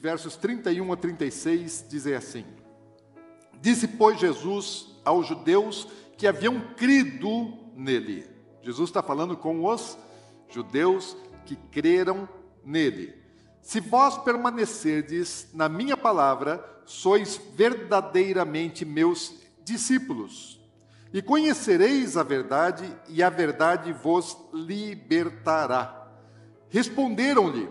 Versos 31 a 36, dizem assim: Disse, pois, Jesus aos judeus que haviam crido nele. Jesus está falando com os judeus que creram nele. Se vós permanecerdes na minha palavra, sois verdadeiramente meus discípulos. E conhecereis a verdade, e a verdade vos libertará. Responderam-lhe: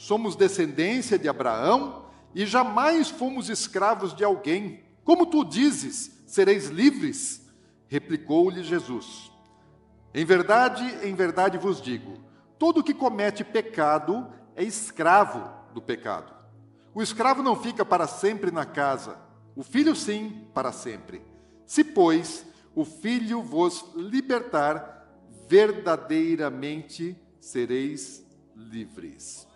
Somos descendência de Abraão e jamais fomos escravos de alguém. Como tu dizes, sereis livres? Replicou-lhe Jesus: Em verdade, em verdade vos digo: todo que comete pecado é escravo do pecado. O escravo não fica para sempre na casa, o filho sim, para sempre. Se, pois, o filho vos libertar, verdadeiramente sereis livres.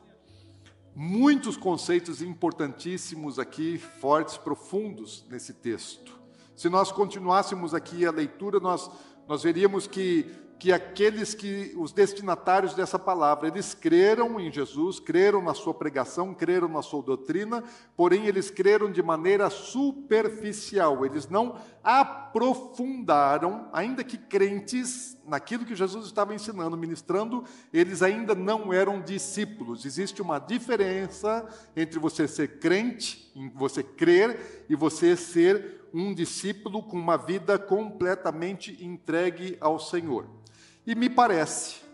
Muitos conceitos importantíssimos aqui, fortes, profundos nesse texto. Se nós continuássemos aqui a leitura, nós, nós veríamos que que aqueles que, os destinatários dessa palavra, eles creram em Jesus, creram na sua pregação, creram na sua doutrina, porém eles creram de maneira superficial, eles não aprofundaram, ainda que crentes, naquilo que Jesus estava ensinando, ministrando, eles ainda não eram discípulos. Existe uma diferença entre você ser crente, você crer, e você ser um discípulo com uma vida completamente entregue ao Senhor. E me parece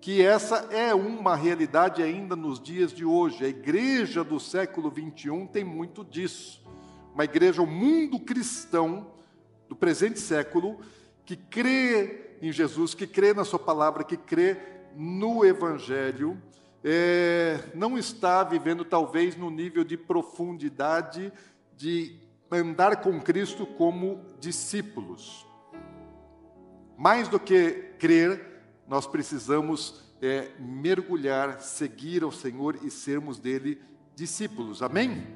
que essa é uma realidade ainda nos dias de hoje. A igreja do século 21 tem muito disso. Uma igreja, o mundo cristão do presente século, que crê em Jesus, que crê na Sua palavra, que crê no Evangelho, é, não está vivendo talvez no nível de profundidade de andar com Cristo como discípulos. Mais do que crer, nós precisamos é, mergulhar, seguir ao Senhor e sermos dele discípulos. Amém?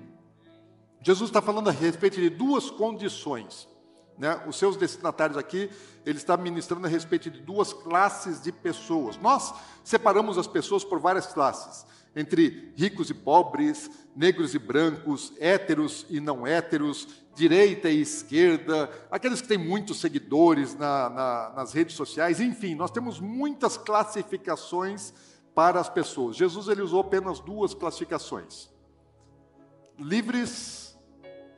Jesus está falando a respeito de duas condições. Né? Os seus destinatários aqui, ele está ministrando a respeito de duas classes de pessoas. Nós separamos as pessoas por várias classes entre ricos e pobres, negros e brancos, héteros e não héteros, direita e esquerda, aqueles que têm muitos seguidores na, na, nas redes sociais, enfim, nós temos muitas classificações para as pessoas. Jesus ele usou apenas duas classificações: livres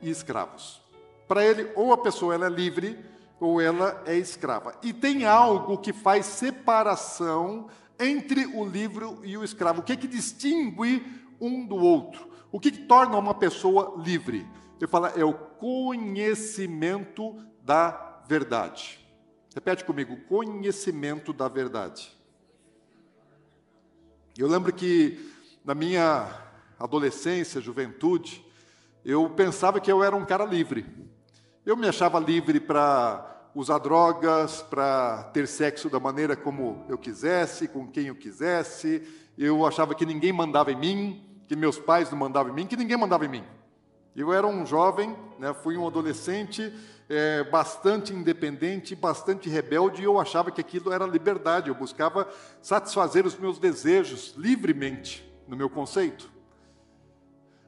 e escravos. Para ele, ou a pessoa ela é livre ou ela é escrava. E tem algo que faz separação entre o livro e o escravo? O que, que distingue um do outro? O que, que torna uma pessoa livre? Ele fala, é o conhecimento da verdade. Repete comigo, conhecimento da verdade. Eu lembro que na minha adolescência, juventude, eu pensava que eu era um cara livre. Eu me achava livre para usar drogas, para ter sexo da maneira como eu quisesse, com quem eu quisesse. Eu achava que ninguém mandava em mim, que meus pais não mandavam em mim, que ninguém mandava em mim. Eu era um jovem, né, fui um adolescente é, bastante independente, bastante rebelde, e eu achava que aquilo era liberdade. Eu buscava satisfazer os meus desejos livremente, no meu conceito.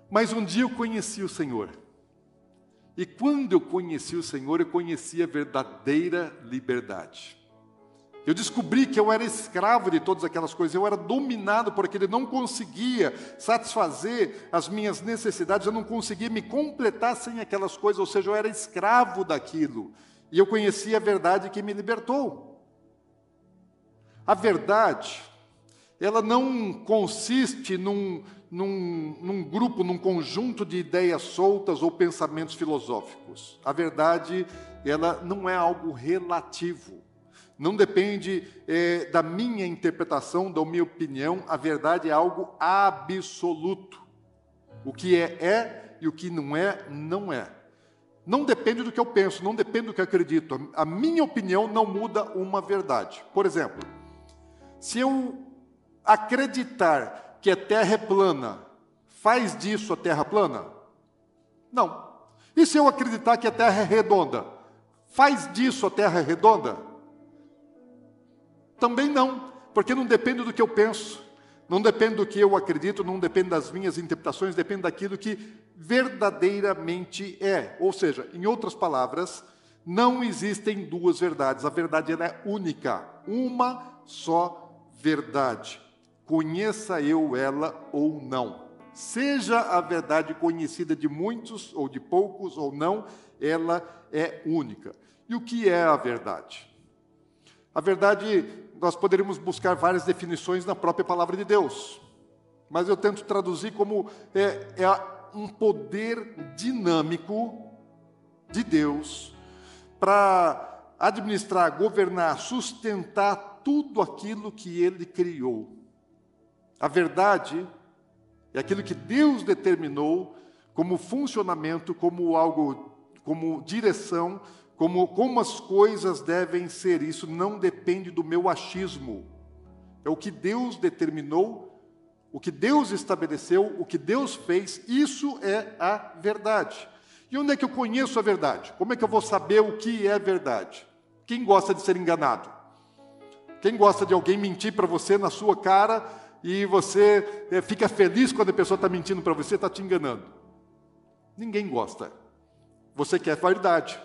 Mas um dia eu conheci o Senhor. E quando eu conheci o Senhor, eu conheci a verdadeira liberdade. Eu descobri que eu era escravo de todas aquelas coisas, eu era dominado por aquilo, eu não conseguia satisfazer as minhas necessidades, eu não conseguia me completar sem aquelas coisas, ou seja, eu era escravo daquilo. E eu conheci a verdade que me libertou. A verdade, ela não consiste num, num, num, grupo, num conjunto de ideias soltas ou pensamentos filosóficos. A verdade, ela não é algo relativo. Não depende é, da minha interpretação, da minha opinião. A verdade é algo absoluto. O que é, é, e o que não é, não é. Não depende do que eu penso, não depende do que eu acredito. A minha opinião não muda uma verdade. Por exemplo, se eu acreditar que a Terra é plana, faz disso a Terra plana? Não. E se eu acreditar que a Terra é redonda, faz disso a Terra redonda? Também não, porque não depende do que eu penso, não depende do que eu acredito, não depende das minhas interpretações, depende daquilo que verdadeiramente é. Ou seja, em outras palavras, não existem duas verdades, a verdade é única, uma só verdade. Conheça eu ela ou não. Seja a verdade conhecida de muitos ou de poucos ou não, ela é única. E o que é a verdade? A verdade, nós poderíamos buscar várias definições na própria palavra de Deus, mas eu tento traduzir como é, é um poder dinâmico de Deus para administrar, governar, sustentar tudo aquilo que Ele criou. A verdade é aquilo que Deus determinou como funcionamento, como algo, como direção, como, como as coisas devem ser. Isso não depende do meu achismo. É o que Deus determinou, o que Deus estabeleceu, o que Deus fez, isso é a verdade. E onde é que eu conheço a verdade? Como é que eu vou saber o que é verdade? Quem gosta de ser enganado? Quem gosta de alguém mentir para você na sua cara e você é, fica feliz quando a pessoa está mentindo para você, está te enganando. Ninguém gosta. Você quer verdade.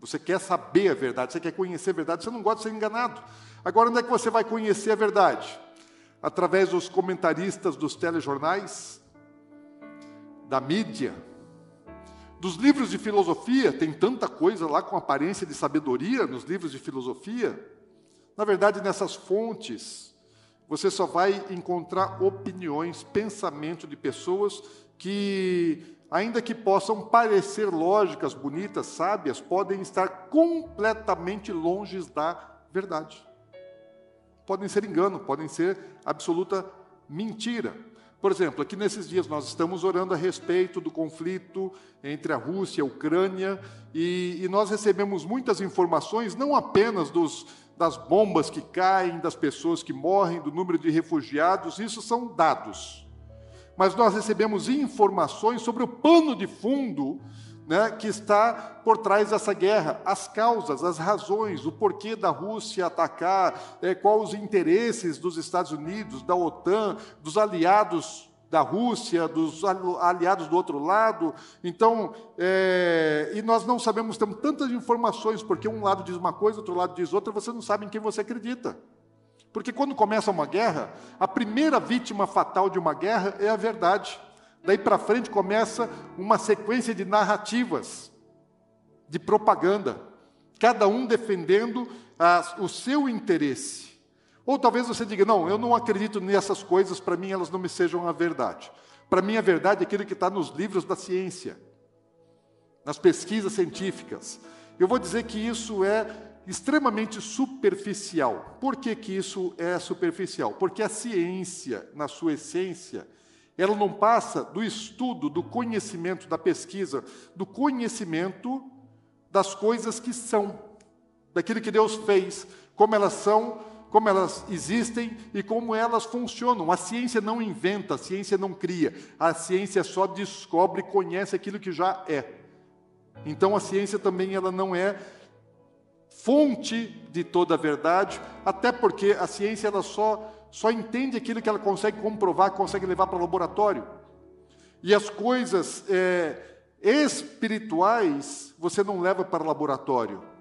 Você quer saber a verdade, você quer conhecer a verdade, você não gosta de ser enganado. Agora, onde é que você vai conhecer a verdade? Através dos comentaristas dos telejornais, da mídia, dos livros de filosofia, tem tanta coisa lá com aparência de sabedoria nos livros de filosofia. Na verdade, nessas fontes, você só vai encontrar opiniões, pensamento de pessoas que, ainda que possam parecer lógicas, bonitas, sábias, podem estar completamente longe da verdade. Podem ser engano, podem ser absoluta mentira. Por exemplo, aqui nesses dias nós estamos orando a respeito do conflito entre a Rússia e a Ucrânia e, e nós recebemos muitas informações, não apenas dos das bombas que caem, das pessoas que morrem, do número de refugiados, isso são dados. Mas nós recebemos informações sobre o pano de fundo né, que está por trás dessa guerra, as causas, as razões, o porquê da Rússia atacar, é, quais os interesses dos Estados Unidos, da OTAN, dos aliados da Rússia, dos aliados do outro lado. Então, é, e nós não sabemos, temos tantas informações, porque um lado diz uma coisa, outro lado diz outra, você não sabe em quem você acredita. Porque quando começa uma guerra, a primeira vítima fatal de uma guerra é a verdade. Daí para frente começa uma sequência de narrativas, de propaganda, cada um defendendo a, o seu interesse. Ou talvez você diga: não, eu não acredito nessas coisas, para mim elas não me sejam a verdade. Para mim a verdade é aquilo que está nos livros da ciência, nas pesquisas científicas. Eu vou dizer que isso é extremamente superficial. Por que, que isso é superficial? Porque a ciência, na sua essência, ela não passa do estudo, do conhecimento, da pesquisa, do conhecimento das coisas que são, daquilo que Deus fez, como elas são como elas existem e como elas funcionam. A ciência não inventa, a ciência não cria, a ciência só descobre e conhece aquilo que já é. Então a ciência também ela não é fonte de toda a verdade, até porque a ciência ela só só entende aquilo que ela consegue comprovar, consegue levar para o laboratório. E as coisas é, espirituais você não leva para o laboratório.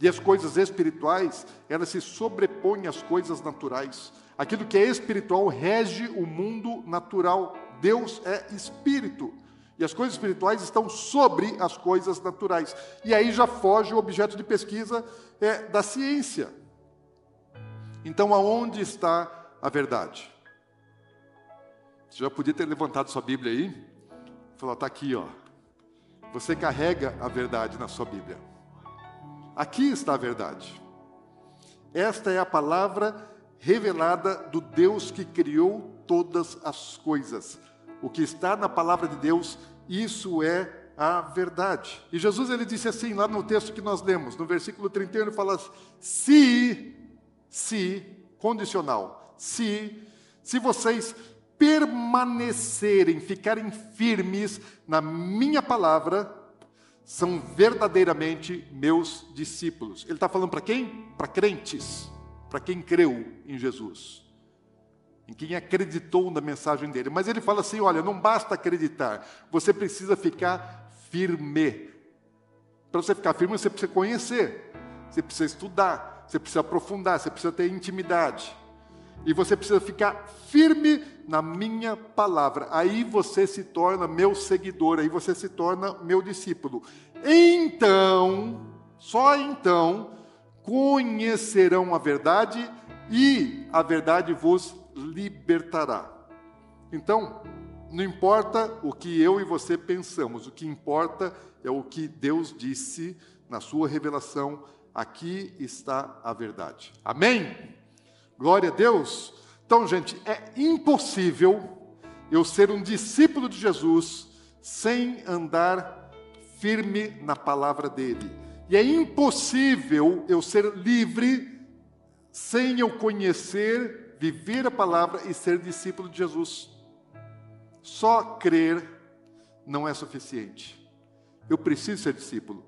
E as coisas espirituais, elas se sobrepõem às coisas naturais. Aquilo que é espiritual rege o mundo natural. Deus é espírito. E as coisas espirituais estão sobre as coisas naturais. E aí já foge o objeto de pesquisa é, da ciência. Então, aonde está a verdade? Você já podia ter levantado sua Bíblia aí? Falou, está aqui, ó. Você carrega a verdade na sua Bíblia. Aqui está a verdade. Esta é a palavra revelada do Deus que criou todas as coisas. o que está na palavra de Deus, isso é a verdade. E Jesus ele disse assim, lá no texto que nós lemos, no versículo 31, ele fala: se, se, condicional, se, se vocês permanecerem, ficarem firmes na minha palavra, são verdadeiramente meus discípulos. Ele está falando para quem? Para crentes, para quem creu em Jesus em quem acreditou na mensagem dele. Mas ele fala assim: olha, não basta acreditar, você precisa ficar firme. Para você ficar firme, você precisa conhecer, você precisa estudar, você precisa aprofundar, você precisa ter intimidade. E você precisa ficar firme na minha palavra. Aí você se torna meu seguidor, aí você se torna meu discípulo. Então, só então, conhecerão a verdade e a verdade vos libertará. Então, não importa o que eu e você pensamos, o que importa é o que Deus disse na sua revelação. Aqui está a verdade. Amém? Glória a Deus. Então, gente, é impossível eu ser um discípulo de Jesus sem andar firme na palavra dele. E é impossível eu ser livre sem eu conhecer viver a palavra e ser discípulo de Jesus. Só crer não é suficiente. Eu preciso ser discípulo,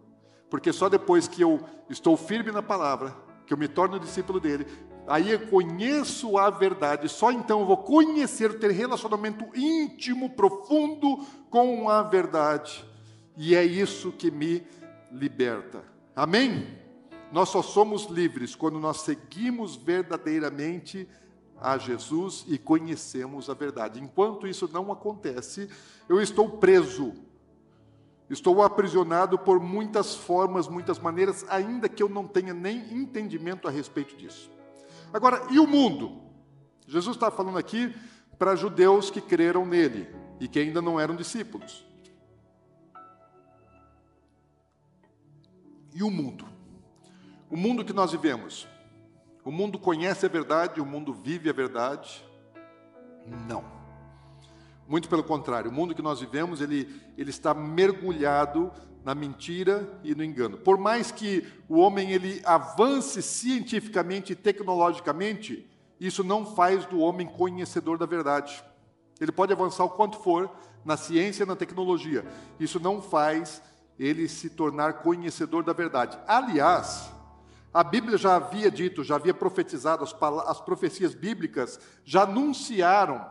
porque só depois que eu estou firme na palavra, que eu me torno discípulo dele, aí eu conheço a verdade, só então eu vou conhecer, ter relacionamento íntimo, profundo com a verdade. E é isso que me liberta. Amém? Nós só somos livres quando nós seguimos verdadeiramente a Jesus e conhecemos a verdade. Enquanto isso não acontece, eu estou preso, estou aprisionado por muitas formas, muitas maneiras, ainda que eu não tenha nem entendimento a respeito disso. Agora, e o mundo? Jesus está falando aqui para judeus que creram nele e que ainda não eram discípulos. E o mundo? O mundo que nós vivemos o mundo conhece a verdade, o mundo vive a verdade? Não. Muito pelo contrário, o mundo que nós vivemos, ele, ele está mergulhado na mentira e no engano. Por mais que o homem ele avance cientificamente e tecnologicamente, isso não faz do homem conhecedor da verdade. Ele pode avançar o quanto for na ciência e na tecnologia. Isso não faz ele se tornar conhecedor da verdade. Aliás, a Bíblia já havia dito, já havia profetizado, as, as profecias bíblicas já anunciaram,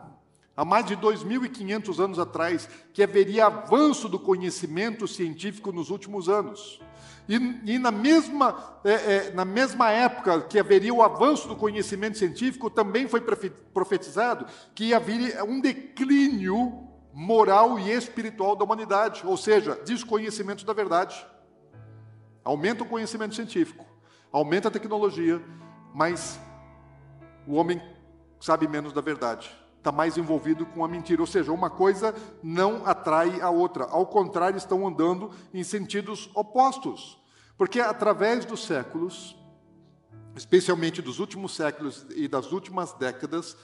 há mais de 2.500 anos atrás, que haveria avanço do conhecimento científico nos últimos anos. E, e na, mesma, é, é, na mesma época que haveria o avanço do conhecimento científico, também foi profetizado que haveria um declínio moral e espiritual da humanidade, ou seja, desconhecimento da verdade. Aumenta o conhecimento científico aumenta a tecnologia, mas o homem sabe menos da verdade, está mais envolvido com a mentira. Ou seja, uma coisa não atrai a outra, ao contrário, estão andando em sentidos opostos. Porque através dos séculos, especialmente dos últimos séculos e das últimas décadas,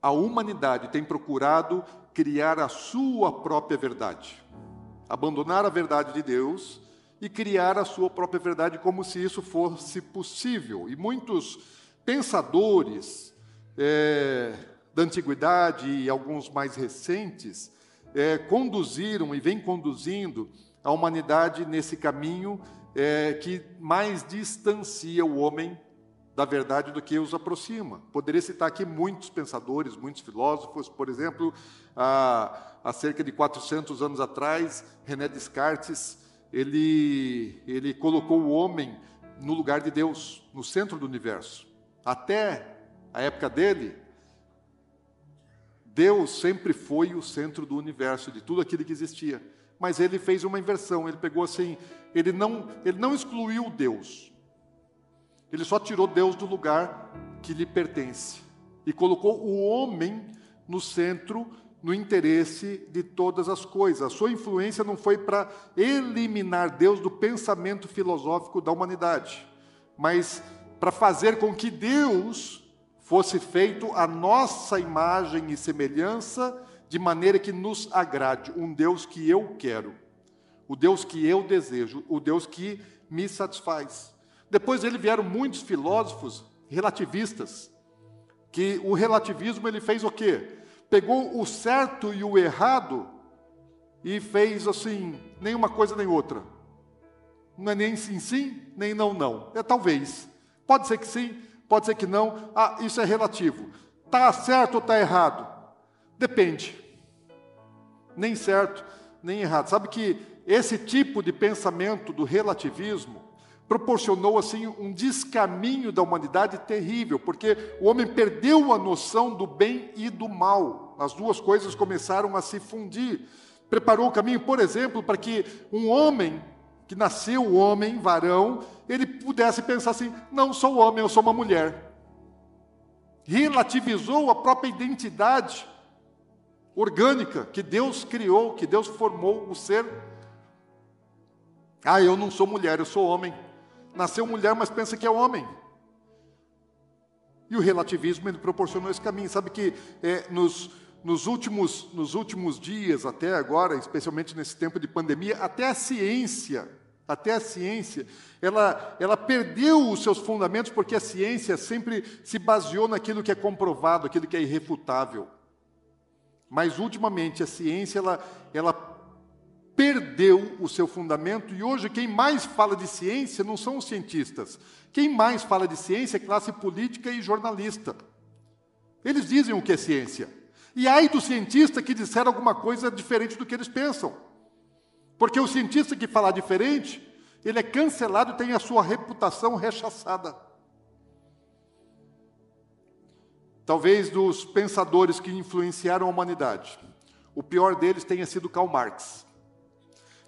a humanidade tem procurado criar a sua própria verdade, abandonar a verdade de Deus e criar a sua própria verdade como se isso fosse possível. E muitos pensadores é, da antiguidade e alguns mais recentes é, conduziram e vêm conduzindo a humanidade nesse caminho é, que mais distancia o homem da verdade do que os aproxima. Poderia citar aqui muitos pensadores, muitos filósofos, por exemplo, há, há cerca de 400 anos atrás, René Descartes ele, ele colocou o homem no lugar de Deus, no centro do universo. Até a época dele, Deus sempre foi o centro do universo, de tudo aquilo que existia. Mas ele fez uma inversão, ele pegou assim, ele não, ele não excluiu Deus. Ele só tirou Deus do lugar que lhe pertence e colocou o homem no centro no interesse de todas as coisas. A sua influência não foi para eliminar Deus do pensamento filosófico da humanidade, mas para fazer com que Deus fosse feito a nossa imagem e semelhança de maneira que nos agrade, um Deus que eu quero, o Deus que eu desejo, o Deus que me satisfaz. Depois dele vieram muitos filósofos relativistas, que o relativismo ele fez o quê? Pegou o certo e o errado e fez assim, nem uma coisa nem outra. Não é nem sim, sim, nem não, não. É talvez. Pode ser que sim, pode ser que não. Ah, isso é relativo. Está certo ou está errado? Depende. Nem certo, nem errado. Sabe que esse tipo de pensamento do relativismo proporcionou assim um descaminho da humanidade terrível, porque o homem perdeu a noção do bem e do mal. As duas coisas começaram a se fundir. Preparou o caminho, por exemplo, para que um homem que nasceu homem, varão, ele pudesse pensar assim: não sou homem, eu sou uma mulher. Relativizou a própria identidade orgânica que Deus criou, que Deus formou o ser. Ah, eu não sou mulher, eu sou homem. Nasceu mulher, mas pensa que é homem. E o relativismo ele proporcionou esse caminho. Sabe que é, nos, nos, últimos, nos últimos dias, até agora, especialmente nesse tempo de pandemia, até a ciência, até a ciência, ela, ela perdeu os seus fundamentos porque a ciência sempre se baseou naquilo que é comprovado, aquilo que é irrefutável. Mas ultimamente a ciência ela, ela perdeu o seu fundamento e hoje quem mais fala de ciência não são os cientistas. Quem mais fala de ciência é classe política e jornalista. Eles dizem o que é ciência. E aí do cientista que disser alguma coisa diferente do que eles pensam. Porque o cientista que falar diferente, ele é cancelado e tem a sua reputação rechaçada. Talvez dos pensadores que influenciaram a humanidade, o pior deles tenha sido Karl Marx.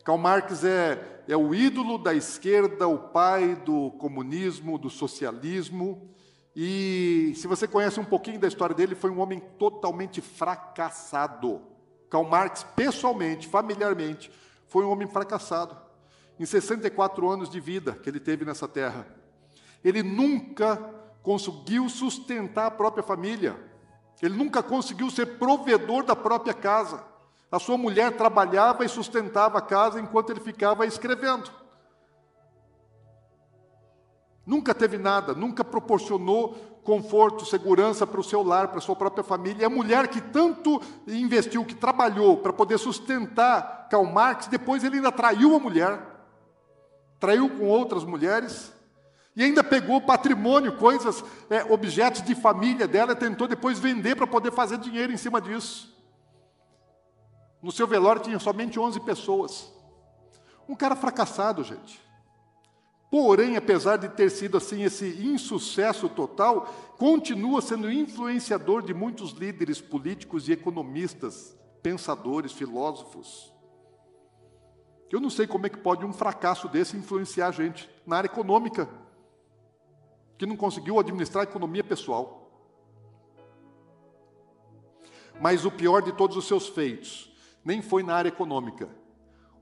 Karl Marx é, é o ídolo da esquerda, o pai do comunismo, do socialismo. E se você conhece um pouquinho da história dele, foi um homem totalmente fracassado. Karl Marx, pessoalmente, familiarmente, foi um homem fracassado. Em 64 anos de vida que ele teve nessa terra, ele nunca conseguiu sustentar a própria família. Ele nunca conseguiu ser provedor da própria casa. A sua mulher trabalhava e sustentava a casa enquanto ele ficava escrevendo. Nunca teve nada, nunca proporcionou conforto, segurança para o seu lar, para a sua própria família. E a mulher que tanto investiu, que trabalhou para poder sustentar Karl Marx, depois ele ainda traiu a mulher, traiu com outras mulheres, e ainda pegou patrimônio, coisas, é, objetos de família dela, e tentou depois vender para poder fazer dinheiro em cima disso. No seu velório tinha somente 11 pessoas. Um cara fracassado, gente. Porém, apesar de ter sido assim esse insucesso total, continua sendo influenciador de muitos líderes políticos e economistas, pensadores, filósofos. Eu não sei como é que pode um fracasso desse influenciar a gente na área econômica, que não conseguiu administrar a economia pessoal. Mas o pior de todos os seus feitos nem foi na área econômica.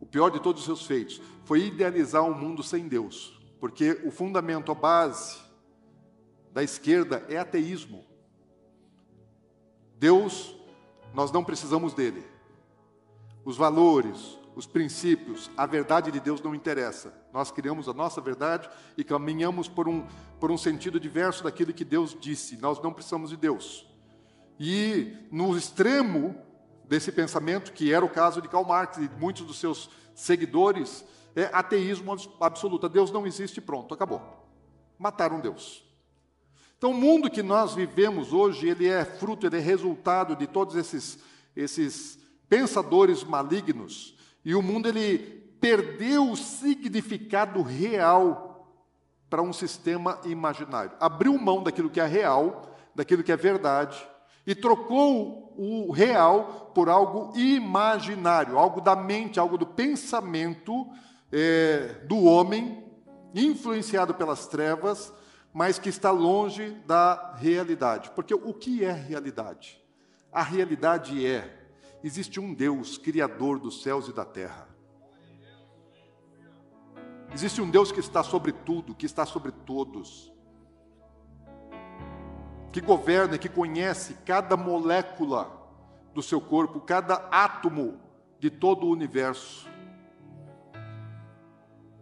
O pior de todos os seus feitos foi idealizar um mundo sem Deus, porque o fundamento, a base da esquerda é ateísmo. Deus, nós não precisamos dele. Os valores, os princípios, a verdade de Deus não interessa. Nós criamos a nossa verdade e caminhamos por um, por um sentido diverso daquilo que Deus disse. Nós não precisamos de Deus. E no extremo desse pensamento, que era o caso de Karl Marx e muitos dos seus seguidores, é ateísmo absoluto. Deus não existe, pronto, acabou. Mataram Deus. Então, o mundo que nós vivemos hoje, ele é fruto, ele é resultado de todos esses, esses pensadores malignos. E o mundo, ele perdeu o significado real para um sistema imaginário. Abriu mão daquilo que é real, daquilo que é verdade, e trocou o real por algo imaginário, algo da mente, algo do pensamento é, do homem, influenciado pelas trevas, mas que está longe da realidade. Porque o que é realidade? A realidade é: existe um Deus, Criador dos céus e da terra. Existe um Deus que está sobre tudo, que está sobre todos que governa, que conhece cada molécula do seu corpo, cada átomo de todo o universo,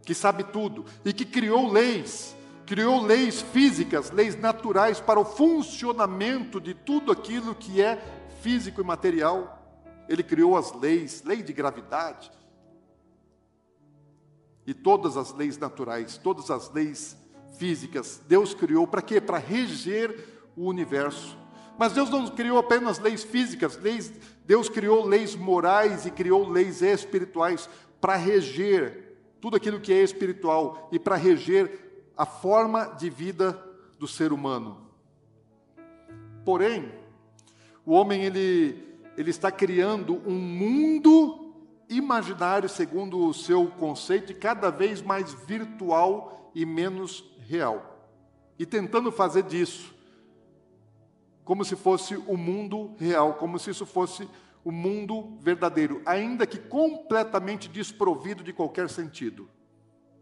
que sabe tudo e que criou leis, criou leis físicas, leis naturais para o funcionamento de tudo aquilo que é físico e material. Ele criou as leis, lei de gravidade, e todas as leis naturais, todas as leis físicas, Deus criou para quê? Para reger o universo. Mas Deus não criou apenas leis físicas, leis, Deus criou leis morais e criou leis espirituais para reger tudo aquilo que é espiritual e para reger a forma de vida do ser humano. Porém, o homem ele, ele está criando um mundo imaginário segundo o seu conceito e cada vez mais virtual e menos real. E tentando fazer disso como se fosse o mundo real, como se isso fosse o mundo verdadeiro, ainda que completamente desprovido de qualquer sentido.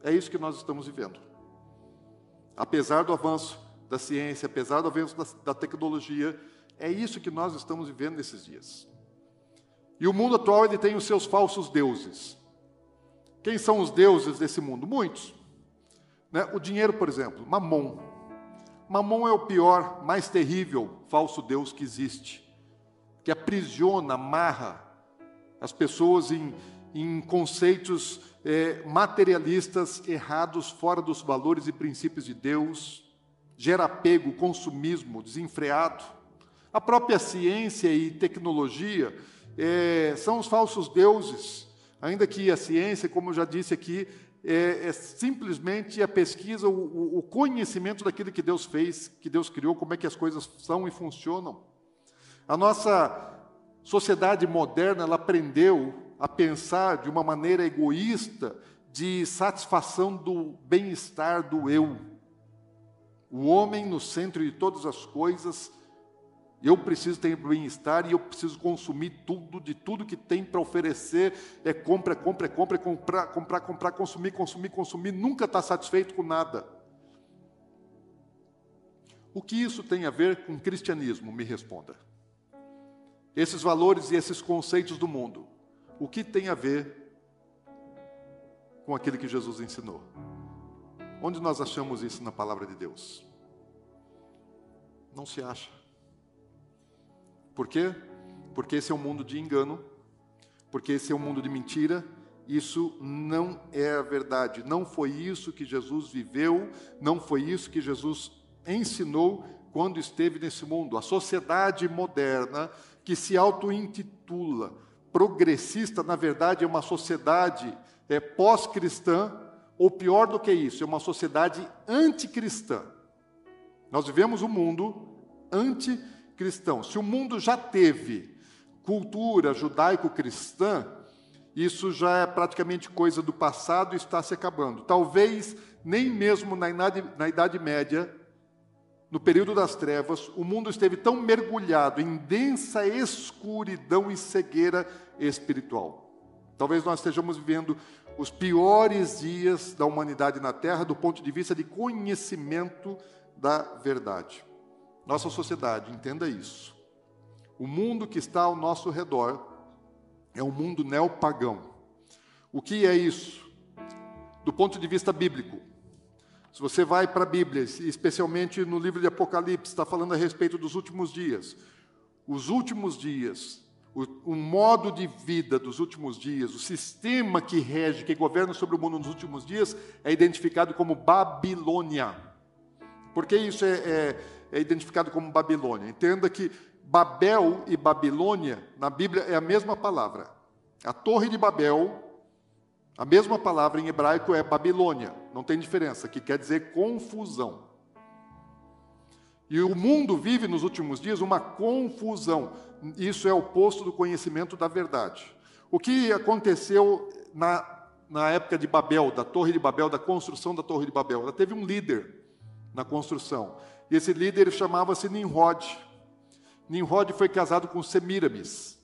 É isso que nós estamos vivendo. Apesar do avanço da ciência, apesar do avanço da, da tecnologia, é isso que nós estamos vivendo nesses dias. E o mundo atual ele tem os seus falsos deuses. Quem são os deuses desse mundo? Muitos. Né? O dinheiro, por exemplo, Mamon. Mamon é o pior, mais terrível falso Deus que existe, que aprisiona, amarra as pessoas em, em conceitos é, materialistas errados, fora dos valores e princípios de Deus, gera apego, consumismo desenfreado. A própria ciência e tecnologia é, são os falsos deuses, ainda que a ciência, como eu já disse aqui, é, é simplesmente a pesquisa, o, o conhecimento daquilo que Deus fez, que Deus criou, como é que as coisas são e funcionam. A nossa sociedade moderna, ela aprendeu a pensar de uma maneira egoísta, de satisfação do bem-estar do eu. O homem no centro de todas as coisas, eu preciso ter bem-estar e eu preciso consumir tudo, de tudo que tem para oferecer. É compra, compra, compra, comprar, comprar, comprar, consumir, consumir, consumir. Nunca está satisfeito com nada. O que isso tem a ver com cristianismo? Me responda. Esses valores e esses conceitos do mundo, o que tem a ver com aquilo que Jesus ensinou? Onde nós achamos isso na palavra de Deus? Não se acha. Por quê? Porque esse é um mundo de engano, porque esse é um mundo de mentira. Isso não é a verdade. Não foi isso que Jesus viveu, não foi isso que Jesus ensinou quando esteve nesse mundo. A sociedade moderna que se auto-intitula progressista, na verdade, é uma sociedade é, pós-cristã, ou pior do que isso, é uma sociedade anticristã. Nós vivemos um mundo anticristão cristão. Se o mundo já teve cultura judaico-cristã, isso já é praticamente coisa do passado e está se acabando. Talvez nem mesmo na Idade, na idade Média, no período das trevas, o mundo esteve tão mergulhado em densa escuridão e cegueira espiritual. Talvez nós estejamos vivendo os piores dias da humanidade na Terra do ponto de vista de conhecimento da verdade. Nossa sociedade, entenda isso. O mundo que está ao nosso redor é um mundo neopagão. O que é isso? Do ponto de vista bíblico. Se você vai para a Bíblia, especialmente no livro de Apocalipse, está falando a respeito dos últimos dias. Os últimos dias, o, o, modo de vida dos últimos dias, o sistema que rege, que governa sobre o mundo nos últimos dias, é identificado como Babilônia. Porque isso é, é é identificado como Babilônia. Entenda que Babel e Babilônia, na Bíblia, é a mesma palavra. A Torre de Babel, a mesma palavra em hebraico é Babilônia, não tem diferença, que quer dizer confusão. E o mundo vive nos últimos dias uma confusão. Isso é oposto do conhecimento da verdade. O que aconteceu na, na época de Babel, da Torre de Babel, da construção da Torre de Babel? Ela teve um líder na construção. E esse líder chamava-se Nimrod. Nimrod foi casado com Semiramis.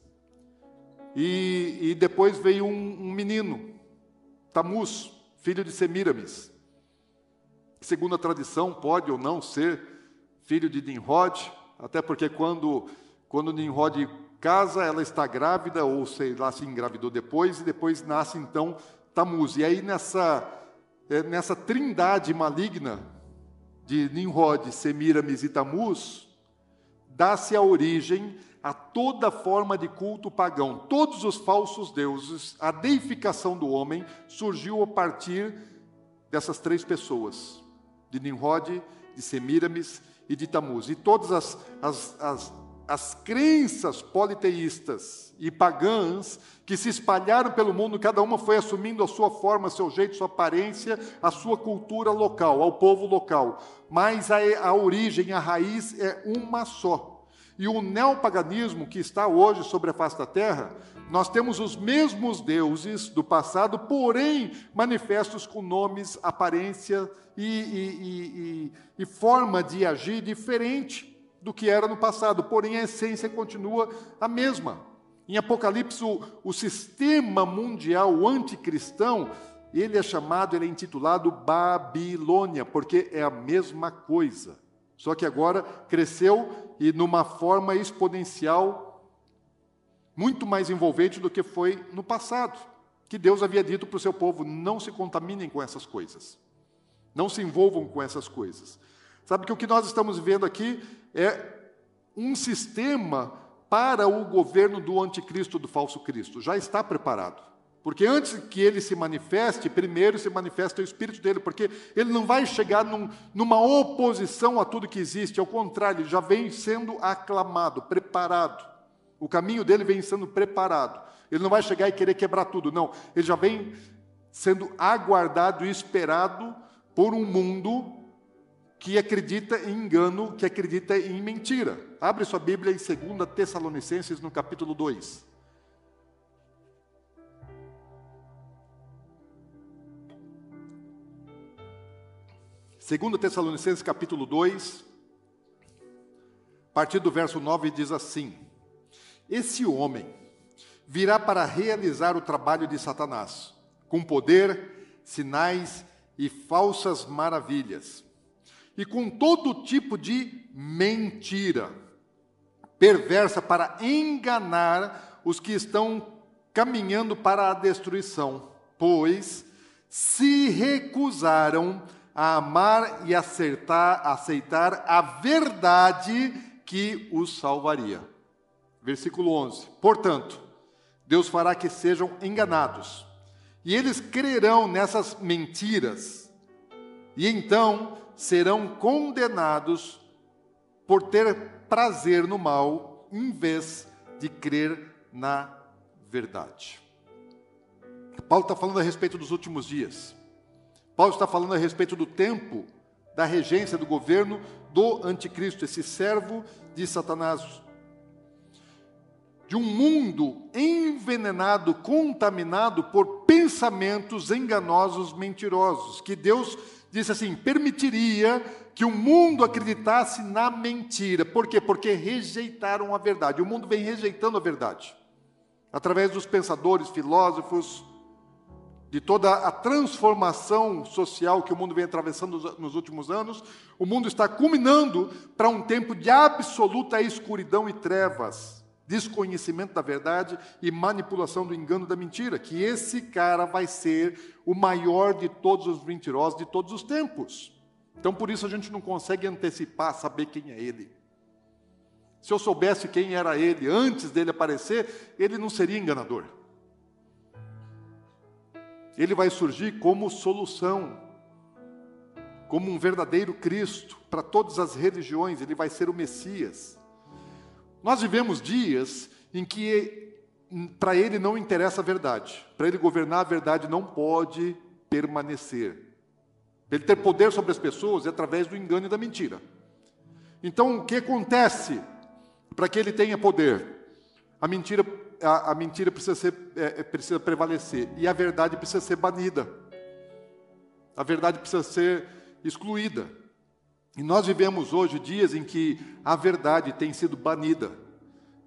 E, e depois veio um, um menino, Tamuz, filho de Semiramis. Segundo a tradição, pode ou não ser filho de Nimrod, até porque quando, quando Nimrod casa, ela está grávida, ou sei lá se engravidou depois, e depois nasce então Tamuz. E aí nessa, é, nessa trindade maligna de Nimrod, Semiramis e Tamuz, dá-se a origem a toda forma de culto pagão, todos os falsos deuses, a deificação do homem surgiu a partir dessas três pessoas, de Nimrod, de Semiramis e de Tamuz. E todas as, as, as, as crenças politeístas e pagãs que se espalharam pelo mundo, cada uma foi assumindo a sua forma, seu jeito, sua aparência, a sua cultura local, ao povo local. Mas a, a origem, a raiz é uma só e o neopaganismo que está hoje sobre a face da terra, nós temos os mesmos deuses do passado, porém manifestos com nomes, aparência e, e, e, e forma de agir diferente do que era no passado, porém a essência continua a mesma. Em Apocalipse, o, o sistema mundial anticristão, ele é chamado, ele é intitulado Babilônia, porque é a mesma coisa. Só que agora cresceu e numa forma exponencial muito mais envolvente do que foi no passado. Que Deus havia dito para o seu povo: não se contaminem com essas coisas, não se envolvam com essas coisas. Sabe que o que nós estamos vivendo aqui é um sistema para o governo do anticristo, do falso Cristo. Já está preparado. Porque antes que ele se manifeste, primeiro se manifesta o espírito dele, porque ele não vai chegar num, numa oposição a tudo que existe, ao contrário, ele já vem sendo aclamado, preparado. O caminho dele vem sendo preparado. Ele não vai chegar e querer quebrar tudo, não. Ele já vem sendo aguardado e esperado por um mundo que acredita em engano, que acredita em mentira. Abre sua Bíblia em 2 Tessalonicenses, no capítulo 2. 2 Tessalonicenses capítulo 2, a partir do verso 9, diz assim: Esse homem virá para realizar o trabalho de Satanás, com poder, sinais e falsas maravilhas, e com todo tipo de mentira perversa para enganar os que estão caminhando para a destruição, pois se recusaram a amar e acertar, aceitar a verdade que os salvaria. Versículo 11. Portanto, Deus fará que sejam enganados, e eles crerão nessas mentiras, e então serão condenados por ter prazer no mal, em vez de crer na verdade. Paulo está falando a respeito dos últimos dias. Paulo está falando a respeito do tempo da regência do governo do anticristo, esse servo de Satanás. De um mundo envenenado, contaminado por pensamentos enganosos, mentirosos, que Deus disse assim: permitiria que o mundo acreditasse na mentira. Por quê? Porque rejeitaram a verdade. O mundo vem rejeitando a verdade. Através dos pensadores, filósofos, de toda a transformação social que o mundo vem atravessando nos últimos anos, o mundo está culminando para um tempo de absoluta escuridão e trevas, desconhecimento da verdade e manipulação do engano da mentira, que esse cara vai ser o maior de todos os mentirosos de todos os tempos. Então, por isso a gente não consegue antecipar, saber quem é ele. Se eu soubesse quem era ele antes dele aparecer, ele não seria enganador ele vai surgir como solução, como um verdadeiro Cristo para todas as religiões, ele vai ser o Messias. Nós vivemos dias em que para ele não interessa a verdade, para ele governar a verdade não pode permanecer. Ele ter poder sobre as pessoas é através do engano e da mentira. Então, o que acontece para que ele tenha poder? A mentira a, a mentira precisa, ser, é, é, precisa prevalecer e a verdade precisa ser banida. A verdade precisa ser excluída. E nós vivemos hoje dias em que a verdade tem sido banida,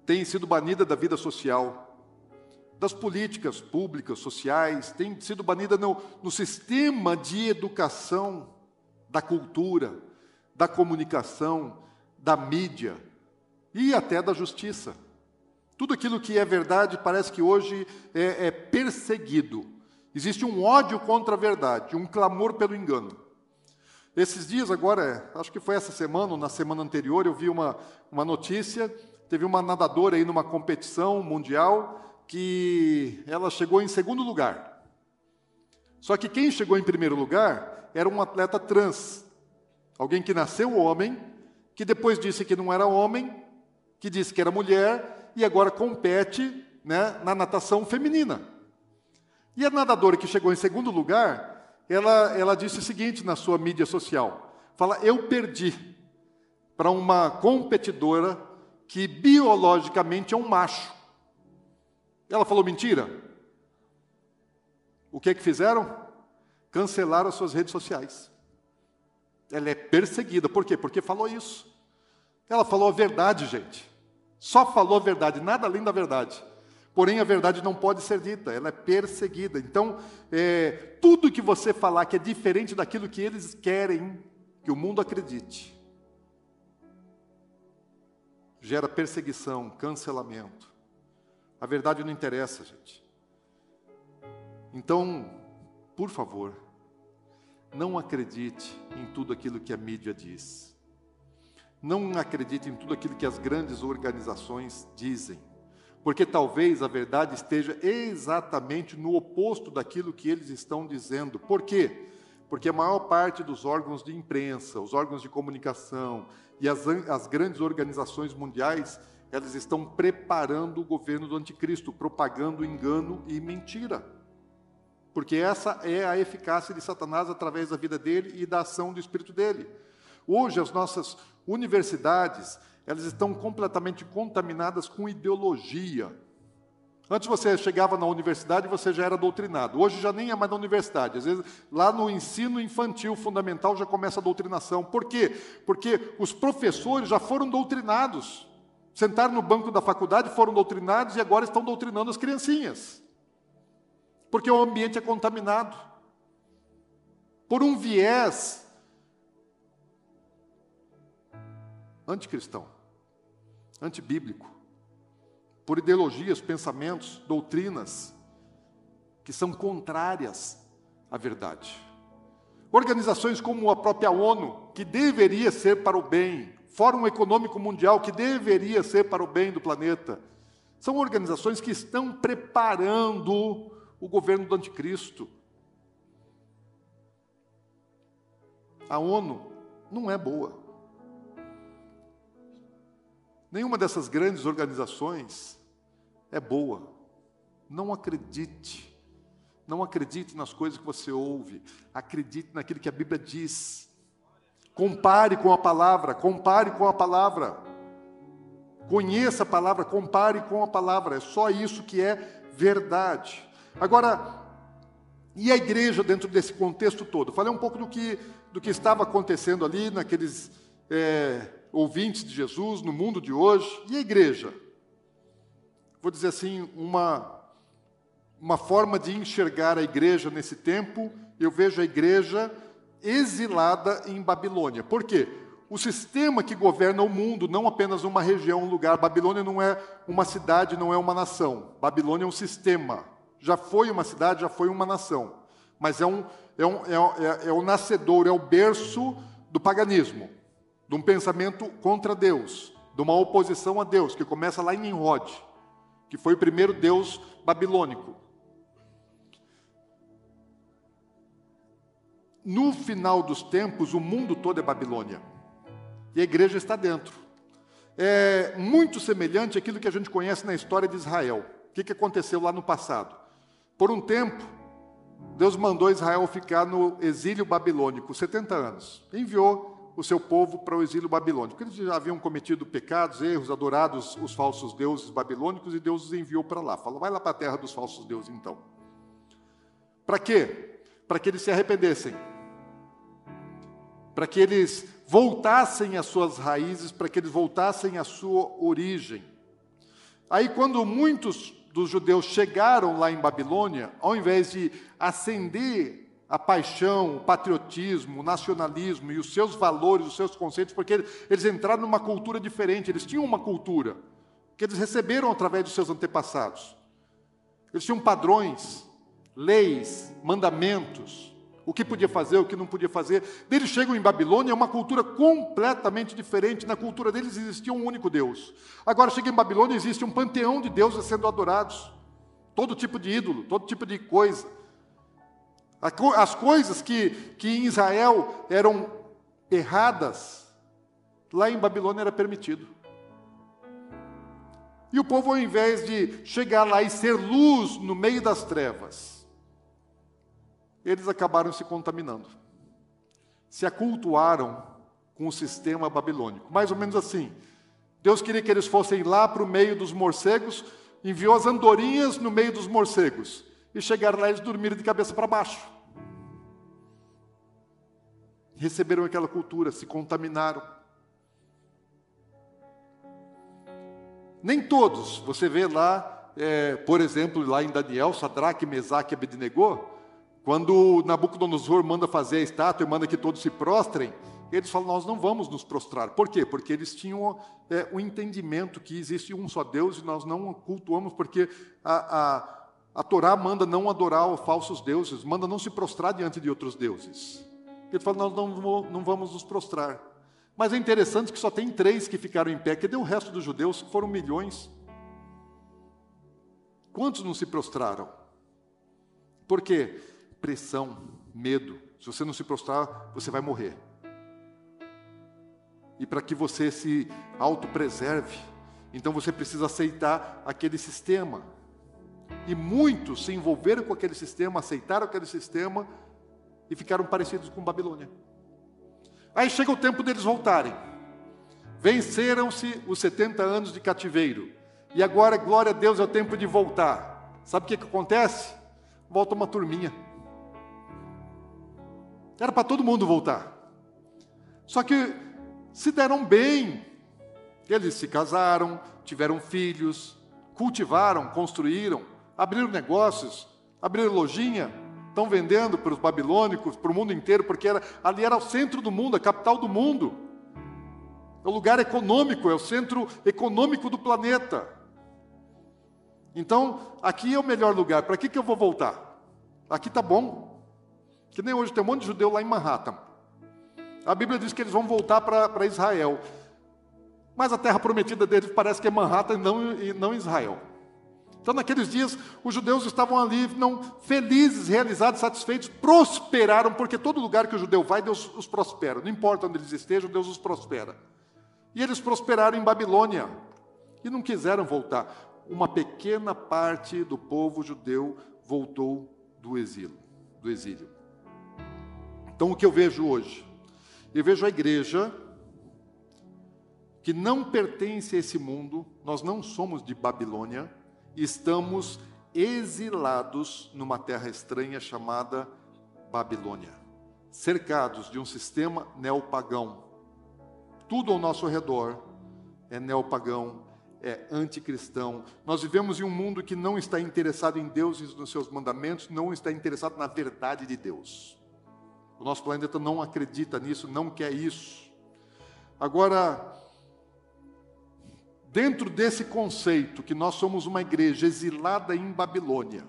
tem sido banida da vida social, das políticas públicas, sociais, tem sido banida no, no sistema de educação, da cultura, da comunicação, da mídia e até da justiça. Tudo aquilo que é verdade parece que hoje é, é perseguido. Existe um ódio contra a verdade, um clamor pelo engano. Esses dias, agora, acho que foi essa semana ou na semana anterior, eu vi uma, uma notícia. Teve uma nadadora aí numa competição mundial que ela chegou em segundo lugar. Só que quem chegou em primeiro lugar era um atleta trans. Alguém que nasceu homem, que depois disse que não era homem, que disse que era mulher e agora compete né, na natação feminina. E a nadadora que chegou em segundo lugar, ela, ela disse o seguinte na sua mídia social: fala, eu perdi para uma competidora que biologicamente é um macho. Ela falou mentira. O que é que fizeram? Cancelaram as suas redes sociais. Ela é perseguida. Por quê? Porque falou isso. Ela falou a verdade, gente. Só falou a verdade, nada além da verdade. Porém, a verdade não pode ser dita, ela é perseguida. Então, é, tudo que você falar que é diferente daquilo que eles querem que o mundo acredite, gera perseguição, cancelamento. A verdade não interessa, gente. Então, por favor, não acredite em tudo aquilo que a mídia diz. Não acredite em tudo aquilo que as grandes organizações dizem porque talvez a verdade esteja exatamente no oposto daquilo que eles estão dizendo. Por quê? Porque a maior parte dos órgãos de imprensa, os órgãos de comunicação e as, as grandes organizações mundiais, elas estão preparando o governo do anticristo, propagando engano e mentira. Porque essa é a eficácia de Satanás através da vida dele e da ação do espírito dele. Hoje, as nossas universidades, elas estão completamente contaminadas com ideologia. Antes você chegava na universidade e você já era doutrinado. Hoje já nem é mais na universidade. Às vezes, lá no ensino infantil fundamental já começa a doutrinação. Por quê? Porque os professores já foram doutrinados. Sentaram no banco da faculdade, foram doutrinados e agora estão doutrinando as criancinhas. Porque o ambiente é contaminado. Por um viés anticristão, antibíblico, por ideologias, pensamentos, doutrinas que são contrárias à verdade. Organizações como a própria ONU, que deveria ser para o bem, Fórum Econômico Mundial, que deveria ser para o bem do planeta, são organizações que estão preparando o governo do anticristo. A ONU não é boa. Nenhuma dessas grandes organizações é boa. Não acredite. Não acredite nas coisas que você ouve. Acredite naquilo que a Bíblia diz. Compare com a palavra, compare com a palavra. Conheça a palavra, compare com a palavra. É só isso que é verdade. Agora, e a igreja dentro desse contexto todo? Falei um pouco do que, do que estava acontecendo ali naqueles. É, ouvintes de Jesus no mundo de hoje, e a igreja? Vou dizer assim, uma, uma forma de enxergar a igreja nesse tempo, eu vejo a igreja exilada em Babilônia. Por quê? O sistema que governa o mundo, não apenas uma região, um lugar. Babilônia não é uma cidade, não é uma nação. Babilônia é um sistema. Já foi uma cidade, já foi uma nação. Mas é, um, é, um, é, é, é o nascedor, é o berço do paganismo de um pensamento contra Deus, de uma oposição a Deus, que começa lá em Nimrod, que foi o primeiro Deus babilônico. No final dos tempos, o mundo todo é Babilônia. E a igreja está dentro. É muito semelhante àquilo que a gente conhece na história de Israel. O que, aconteceu lá no passado? Por um tempo, Deus mandou Israel ficar no exílio babilônico, 70 anos. Enviou o seu povo para o exílio babilônico. Eles já haviam cometido pecados, erros, adorado os, os falsos deuses babilônicos e Deus os enviou para lá. Falou, vai lá para a terra dos falsos deuses então. Para quê? Para que eles se arrependessem. Para que eles voltassem às suas raízes, para que eles voltassem à sua origem. Aí, quando muitos dos judeus chegaram lá em Babilônia, ao invés de ascender a paixão, o patriotismo, o nacionalismo e os seus valores, os seus conceitos, porque eles entraram numa cultura diferente, eles tinham uma cultura, que eles receberam através dos seus antepassados. Eles tinham padrões, leis, mandamentos, o que podia fazer, o que não podia fazer. Eles chegam em Babilônia, é uma cultura completamente diferente. Na cultura deles existia um único Deus. Agora chega em Babilônia, existe um panteão de deuses sendo adorados. Todo tipo de ídolo, todo tipo de coisa. As coisas que, que em Israel eram erradas, lá em Babilônia era permitido. E o povo, ao invés de chegar lá e ser luz no meio das trevas, eles acabaram se contaminando. Se acultuaram com o sistema babilônico. Mais ou menos assim. Deus queria que eles fossem lá para o meio dos morcegos, enviou as andorinhas no meio dos morcegos. E chegaram lá e eles dormiram de cabeça para baixo. Receberam aquela cultura, se contaminaram. Nem todos. Você vê lá, é, por exemplo, lá em Daniel, Sadraque, Mesaque e Abednego, quando Nabucodonosor manda fazer a estátua e manda que todos se prostrem, eles falam, nós não vamos nos prostrar. Por quê? Porque eles tinham é, o entendimento que existe um só Deus e nós não cultuamos, porque a, a, a Torá manda não adorar falsos deuses, manda não se prostrar diante de outros deuses. Eles falam, nós não, não vamos nos prostrar. Mas é interessante que só tem três que ficaram em pé. Cadê o resto dos judeus? Foram milhões. Quantos não se prostraram? Por quê? Pressão, medo. Se você não se prostrar, você vai morrer. E para que você se autopreserve, então você precisa aceitar aquele sistema. E muitos se envolveram com aquele sistema, aceitaram aquele sistema e ficaram parecidos com Babilônia. Aí chega o tempo deles voltarem. Venceram-se os 70 anos de cativeiro. E agora, glória a Deus, é o tempo de voltar. Sabe o que, que acontece? Volta uma turminha. Era para todo mundo voltar. Só que se deram bem. Eles se casaram, tiveram filhos, cultivaram, construíram, abriram negócios, abriram lojinha, Estão vendendo para os babilônicos, para o mundo inteiro, porque era, ali era o centro do mundo, a capital do mundo. É o lugar econômico, é o centro econômico do planeta. Então, aqui é o melhor lugar. Para que, que eu vou voltar? Aqui está bom. Que nem hoje tem um monte de judeu lá em Manhattan. A Bíblia diz que eles vão voltar para Israel. Mas a terra prometida deles parece que é Manhattan e não, e não Israel. Então, naqueles dias, os judeus estavam ali, não felizes, realizados, satisfeitos, prosperaram, porque todo lugar que o judeu vai, Deus os prospera. Não importa onde eles estejam, Deus os prospera. E eles prosperaram em Babilônia e não quiseram voltar. Uma pequena parte do povo judeu voltou do exílio, do exílio. Então, o que eu vejo hoje? Eu vejo a igreja que não pertence a esse mundo, nós não somos de Babilônia, estamos exilados numa terra estranha chamada Babilônia, cercados de um sistema neopagão. Tudo ao nosso redor é neopagão, é anticristão. Nós vivemos em um mundo que não está interessado em Deus e nos seus mandamentos, não está interessado na verdade de Deus. O nosso planeta não acredita nisso, não quer isso. Agora, Dentro desse conceito que nós somos uma igreja exilada em Babilônia,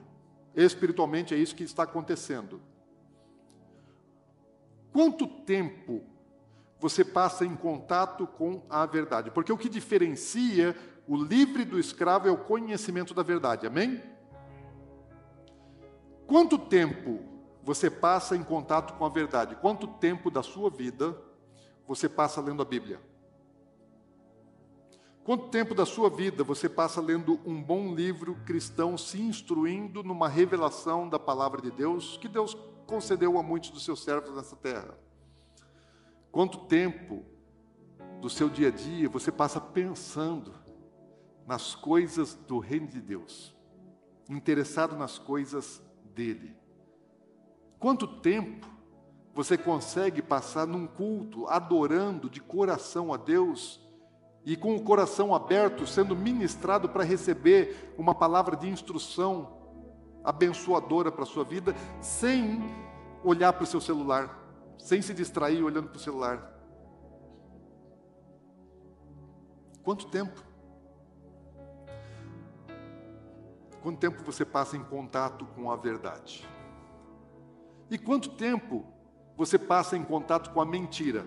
espiritualmente é isso que está acontecendo. Quanto tempo você passa em contato com a verdade? Porque o que diferencia o livre do escravo é o conhecimento da verdade, amém? Quanto tempo você passa em contato com a verdade? Quanto tempo da sua vida você passa lendo a Bíblia? Quanto tempo da sua vida você passa lendo um bom livro cristão, se instruindo numa revelação da palavra de Deus que Deus concedeu a muitos dos seus servos nessa terra? Quanto tempo do seu dia a dia você passa pensando nas coisas do reino de Deus, interessado nas coisas dele? Quanto tempo você consegue passar num culto adorando de coração a Deus? E com o coração aberto, sendo ministrado para receber uma palavra de instrução abençoadora para a sua vida, sem olhar para o seu celular, sem se distrair olhando para o celular. Quanto tempo? Quanto tempo você passa em contato com a verdade? E quanto tempo você passa em contato com a mentira?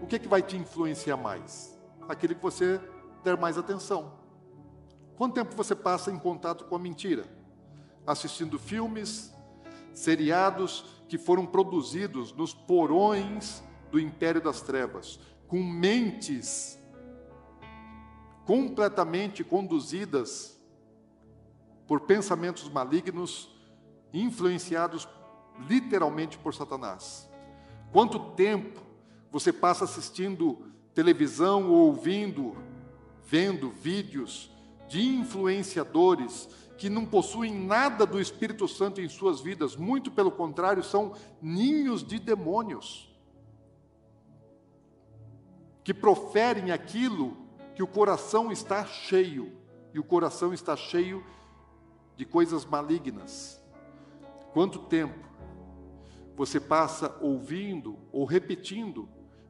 O que, é que vai te influenciar mais? Aquele que você der mais atenção. Quanto tempo você passa em contato com a mentira? Assistindo filmes, seriados que foram produzidos nos porões do império das trevas, com mentes completamente conduzidas por pensamentos malignos, influenciados literalmente por Satanás. Quanto tempo você passa assistindo televisão ou ouvindo, vendo vídeos de influenciadores que não possuem nada do Espírito Santo em suas vidas, muito pelo contrário, são ninhos de demônios que proferem aquilo que o coração está cheio, e o coração está cheio de coisas malignas. Quanto tempo você passa ouvindo ou repetindo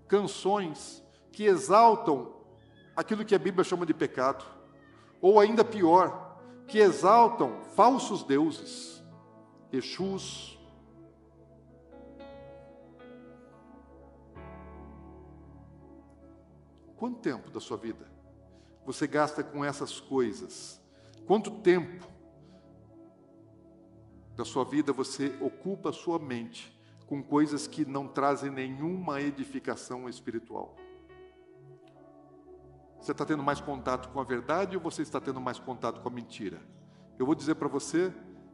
canções que exaltam aquilo que a Bíblia chama de pecado, ou ainda pior, que exaltam falsos deuses, Exus. Quanto tempo da sua vida você gasta com essas coisas? Quanto tempo da sua vida você ocupa a sua mente com coisas que não trazem nenhuma edificação espiritual? Você está tendo mais contato com a verdade ou você está tendo mais contato com a mentira? Eu vou dizer para você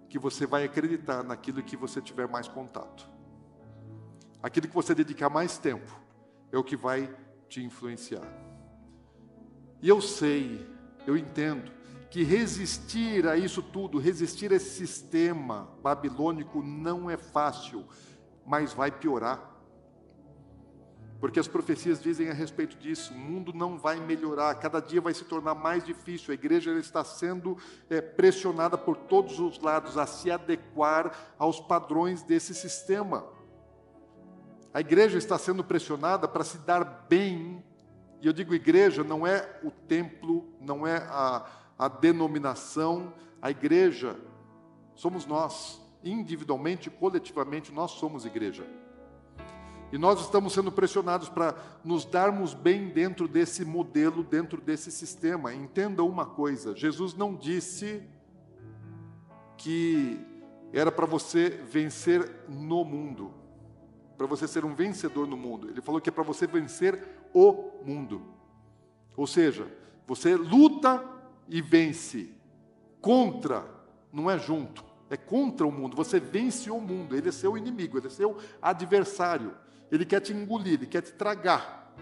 que você vai acreditar naquilo que você tiver mais contato. Aquilo que você dedicar mais tempo é o que vai te influenciar. E eu sei, eu entendo, que resistir a isso tudo, resistir a esse sistema babilônico não é fácil, mas vai piorar. Porque as profecias dizem a respeito disso: o mundo não vai melhorar, cada dia vai se tornar mais difícil. A igreja está sendo é, pressionada por todos os lados a se adequar aos padrões desse sistema. A igreja está sendo pressionada para se dar bem, e eu digo igreja, não é o templo, não é a, a denominação, a igreja somos nós, individualmente, coletivamente, nós somos igreja. E nós estamos sendo pressionados para nos darmos bem dentro desse modelo, dentro desse sistema. Entenda uma coisa: Jesus não disse que era para você vencer no mundo, para você ser um vencedor no mundo. Ele falou que é para você vencer o mundo. Ou seja, você luta e vence. Contra não é junto, é contra o mundo. Você vence o mundo, ele é seu inimigo, ele é seu adversário. Ele quer te engolir, ele quer te tragar.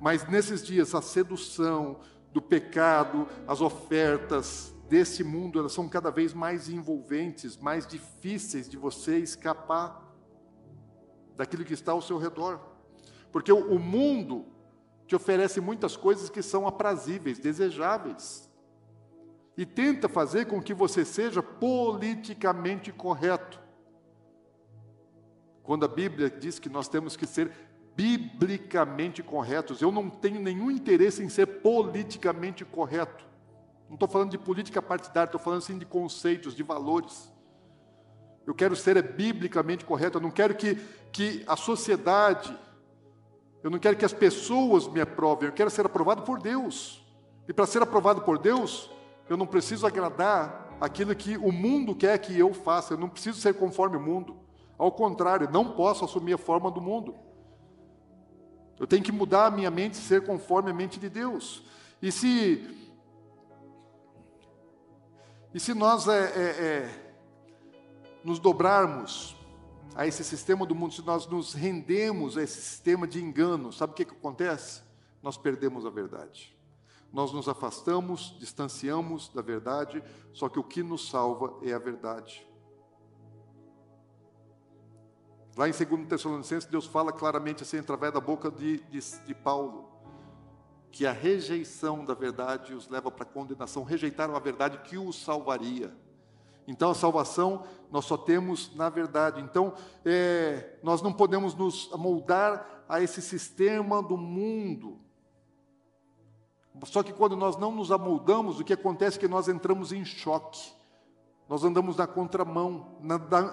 Mas nesses dias, a sedução do pecado, as ofertas desse mundo, elas são cada vez mais envolventes, mais difíceis de você escapar daquilo que está ao seu redor. Porque o mundo te oferece muitas coisas que são aprazíveis, desejáveis e tenta fazer com que você seja politicamente correto. Quando a Bíblia diz que nós temos que ser biblicamente corretos, eu não tenho nenhum interesse em ser politicamente correto. Não estou falando de política partidária, estou falando assim de conceitos, de valores. Eu quero ser biblicamente correto, eu não quero que, que a sociedade, eu não quero que as pessoas me aprovem, eu quero ser aprovado por Deus. E para ser aprovado por Deus, eu não preciso agradar aquilo que o mundo quer que eu faça, eu não preciso ser conforme o mundo. Ao contrário, não posso assumir a forma do mundo. Eu tenho que mudar a minha mente ser conforme a mente de Deus. E se e se nós é, é, é, nos dobrarmos a esse sistema do mundo, se nós nos rendemos a esse sistema de engano, sabe o que, que acontece? Nós perdemos a verdade nós nos afastamos, distanciamos da verdade, só que o que nos salva é a verdade. Lá em 2 Tessalonicenses, Deus fala claramente assim, através da boca de, de, de Paulo, que a rejeição da verdade os leva para a condenação, rejeitaram a verdade que os salvaria. Então, a salvação nós só temos na verdade. Então, é, nós não podemos nos moldar a esse sistema do mundo, Só que quando nós não nos amoldamos, o que acontece é que nós entramos em choque. Nós andamos na contramão,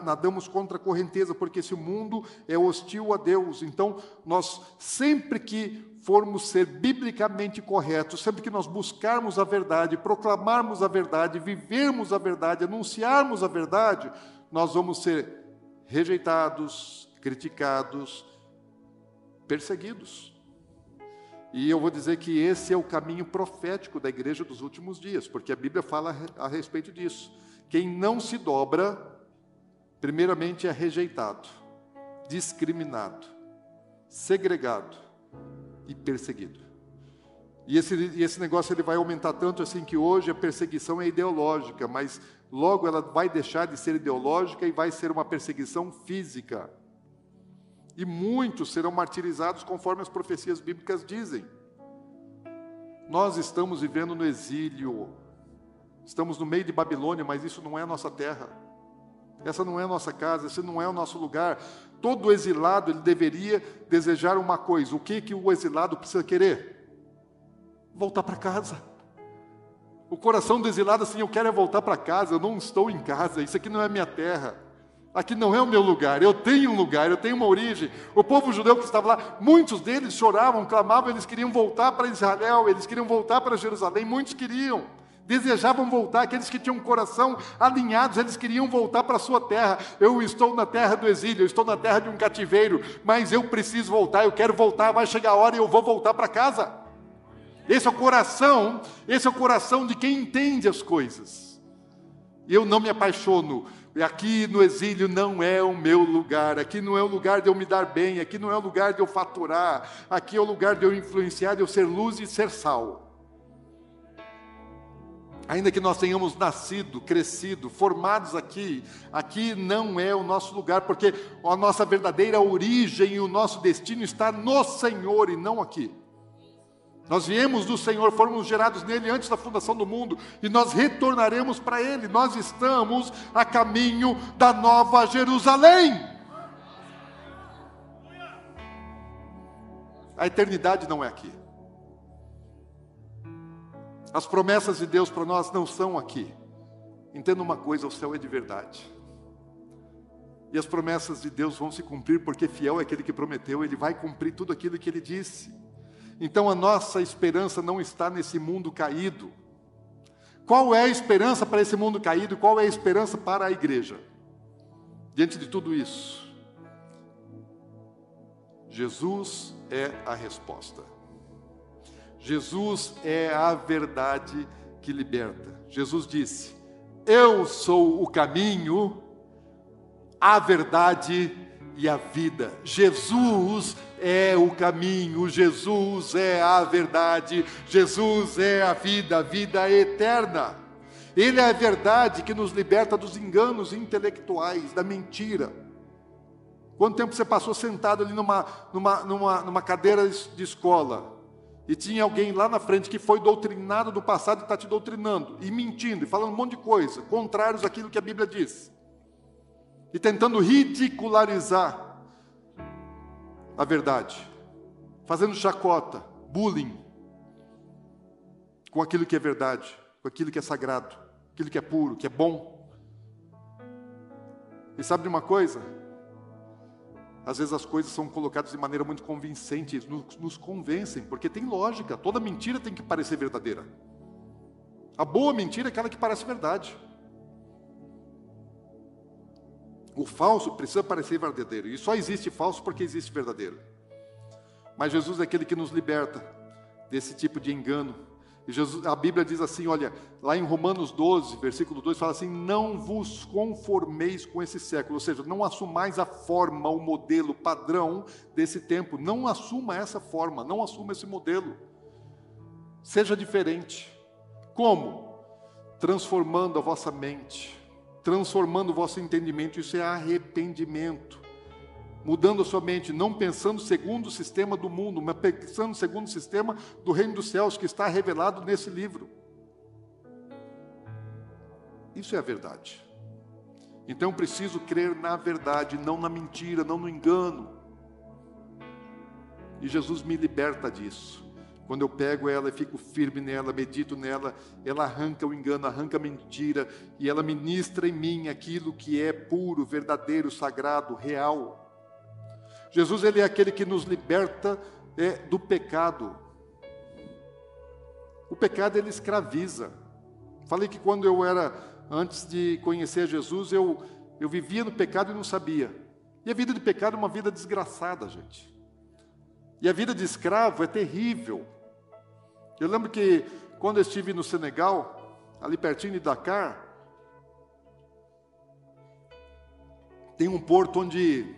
nadamos contra a correnteza, porque esse mundo é hostil a Deus. Então, nós sempre que formos ser biblicamente corretos, sempre que nós buscarmos a verdade, proclamarmos a verdade, vivermos a verdade, anunciarmos a verdade, nós vamos ser rejeitados, criticados, perseguidos. E eu vou dizer que esse é o caminho profético da igreja dos últimos dias, porque a Bíblia fala a respeito disso. Quem não se dobra, primeiramente é rejeitado, discriminado, segregado e perseguido. E esse, e esse negócio ele vai aumentar tanto assim que hoje a perseguição é ideológica, mas logo ela vai deixar de ser ideológica e vai ser uma perseguição física. E muitos serão martirizados conforme as profecias bíblicas dizem. Nós estamos vivendo no exílio, Estamos no meio de Babilônia, mas isso não é a nossa terra. Essa não é a nossa casa, esse não é o nosso lugar. Todo exilado ele deveria desejar uma coisa. O que que o exilado precisa querer? Voltar para casa. O coração do exilado assim, eu quero é voltar para casa, eu não estou em casa, isso aqui não é minha terra. Aqui não é o meu lugar, eu tenho um lugar, eu tenho uma origem. O povo judeu que estava lá, muitos deles choravam, clamavam, eles queriam voltar para Israel, eles queriam voltar para Jerusalém, muitos queriam desejavam voltar, aqueles que tinham coração alinhados, eles queriam voltar para a sua terra. Eu estou na terra do exílio, eu estou na terra de um cativeiro, mas eu preciso voltar, eu quero voltar, vai chegar a hora e eu vou voltar para casa. Esse é o coração, esse é o coração de quem entende as coisas. Eu não me apaixono. Aqui no exílio não é o meu lugar, aqui não é o lugar de eu me dar bem, aqui não é o lugar de eu faturar, aqui é o lugar de eu influenciar, de eu ser luz e ser sal. Ainda que nós tenhamos nascido, crescido, formados aqui, aqui não é o nosso lugar, porque a nossa verdadeira origem e o nosso destino está no Senhor e não aqui. Nós viemos do Senhor, fomos gerados nele antes da fundação do mundo e nós retornaremos para ele. Nós estamos a caminho da nova Jerusalém. A eternidade não é aqui. As promessas de Deus para nós não são aqui. Entenda uma coisa: o céu é de verdade. E as promessas de Deus vão se cumprir, porque fiel é aquele que prometeu, ele vai cumprir tudo aquilo que ele disse. Então a nossa esperança não está nesse mundo caído. Qual é a esperança para esse mundo caído? Qual é a esperança para a igreja? Diante de tudo isso, Jesus é a resposta. Jesus é a verdade que liberta. Jesus disse: Eu sou o caminho, a verdade e a vida. Jesus é o caminho, Jesus é a verdade, Jesus é a vida, a vida eterna. Ele é a verdade que nos liberta dos enganos intelectuais, da mentira. Quanto tempo você passou sentado ali numa, numa, numa, numa cadeira de escola? E tinha alguém lá na frente que foi doutrinado do passado e está te doutrinando, e mentindo, e falando um monte de coisa, contrários àquilo que a Bíblia diz. E tentando ridicularizar a verdade, fazendo chacota, bullying com aquilo que é verdade, com aquilo que é sagrado, aquilo que é puro, que é bom. E sabe de uma coisa? Às vezes as coisas são colocadas de maneira muito convincente, nos, nos convencem, porque tem lógica, toda mentira tem que parecer verdadeira. A boa mentira é aquela que parece verdade. O falso precisa parecer verdadeiro, e só existe falso porque existe verdadeiro. Mas Jesus é aquele que nos liberta desse tipo de engano, Jesus, a Bíblia diz assim, olha, lá em Romanos 12, versículo 2, fala assim: Não vos conformeis com esse século, ou seja, não assumais a forma, o modelo, o padrão desse tempo, não assuma essa forma, não assuma esse modelo. Seja diferente. Como? Transformando a vossa mente, transformando o vosso entendimento, isso é arrependimento mudando a sua mente, não pensando segundo o sistema do mundo, mas pensando segundo o sistema do reino dos céus que está revelado nesse livro. Isso é a verdade. Então eu preciso crer na verdade, não na mentira, não no engano. E Jesus me liberta disso. Quando eu pego ela e fico firme nela, medito nela, ela arranca o engano, arranca a mentira e ela ministra em mim aquilo que é puro, verdadeiro, sagrado, real. Jesus ele é aquele que nos liberta é, do pecado. O pecado ele escraviza. Falei que quando eu era antes de conhecer Jesus, eu eu vivia no pecado e não sabia. E a vida de pecado é uma vida desgraçada, gente. E a vida de escravo é terrível. Eu lembro que quando eu estive no Senegal, ali pertinho de Dakar, tem um porto onde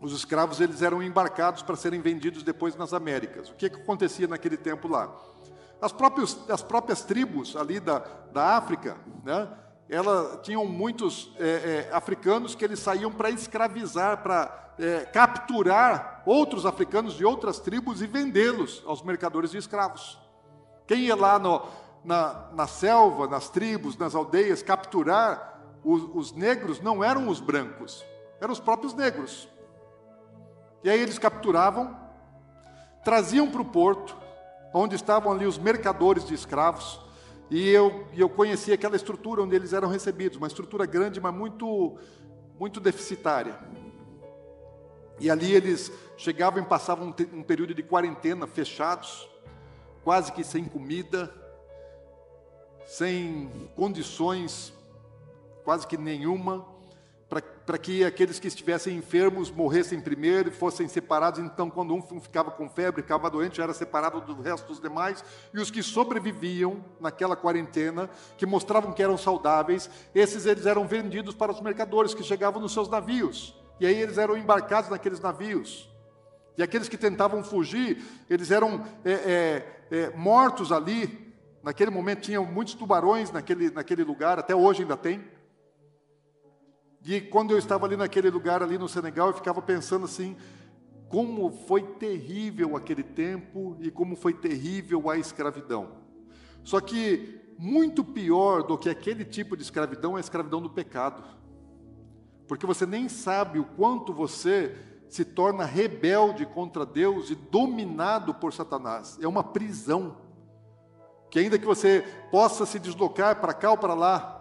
os escravos eles eram embarcados para serem vendidos depois nas Américas. O que, que acontecia naquele tempo lá? As próprias, as próprias tribos ali da, da África, né, ela tinham muitos é, é, africanos que eles saíam para escravizar, para é, capturar outros africanos de outras tribos e vendê-los aos mercadores de escravos. Quem ia lá no, na, na selva, nas tribos, nas aldeias, capturar os, os negros não eram os brancos, eram os próprios negros. E aí eles capturavam, traziam para o porto, onde estavam ali os mercadores de escravos, e eu, eu conhecia aquela estrutura onde eles eram recebidos, uma estrutura grande, mas muito, muito deficitária. E ali eles chegavam e passavam um, um período de quarentena, fechados, quase que sem comida, sem condições quase que nenhuma, para que aqueles que estivessem enfermos morressem primeiro e fossem separados. Então, quando um ficava com febre, ficava doente, já era separado do resto dos demais. E os que sobreviviam naquela quarentena, que mostravam que eram saudáveis, esses eles eram vendidos para os mercadores que chegavam nos seus navios. E aí eles eram embarcados naqueles navios. E aqueles que tentavam fugir, eles eram é, é, é, mortos ali. Naquele momento tinham muitos tubarões naquele, naquele lugar, até hoje ainda tem. E quando eu estava ali naquele lugar, ali no Senegal, eu ficava pensando assim: como foi terrível aquele tempo e como foi terrível a escravidão. Só que muito pior do que aquele tipo de escravidão é a escravidão do pecado. Porque você nem sabe o quanto você se torna rebelde contra Deus e dominado por Satanás. É uma prisão. Que ainda que você possa se deslocar para cá ou para lá,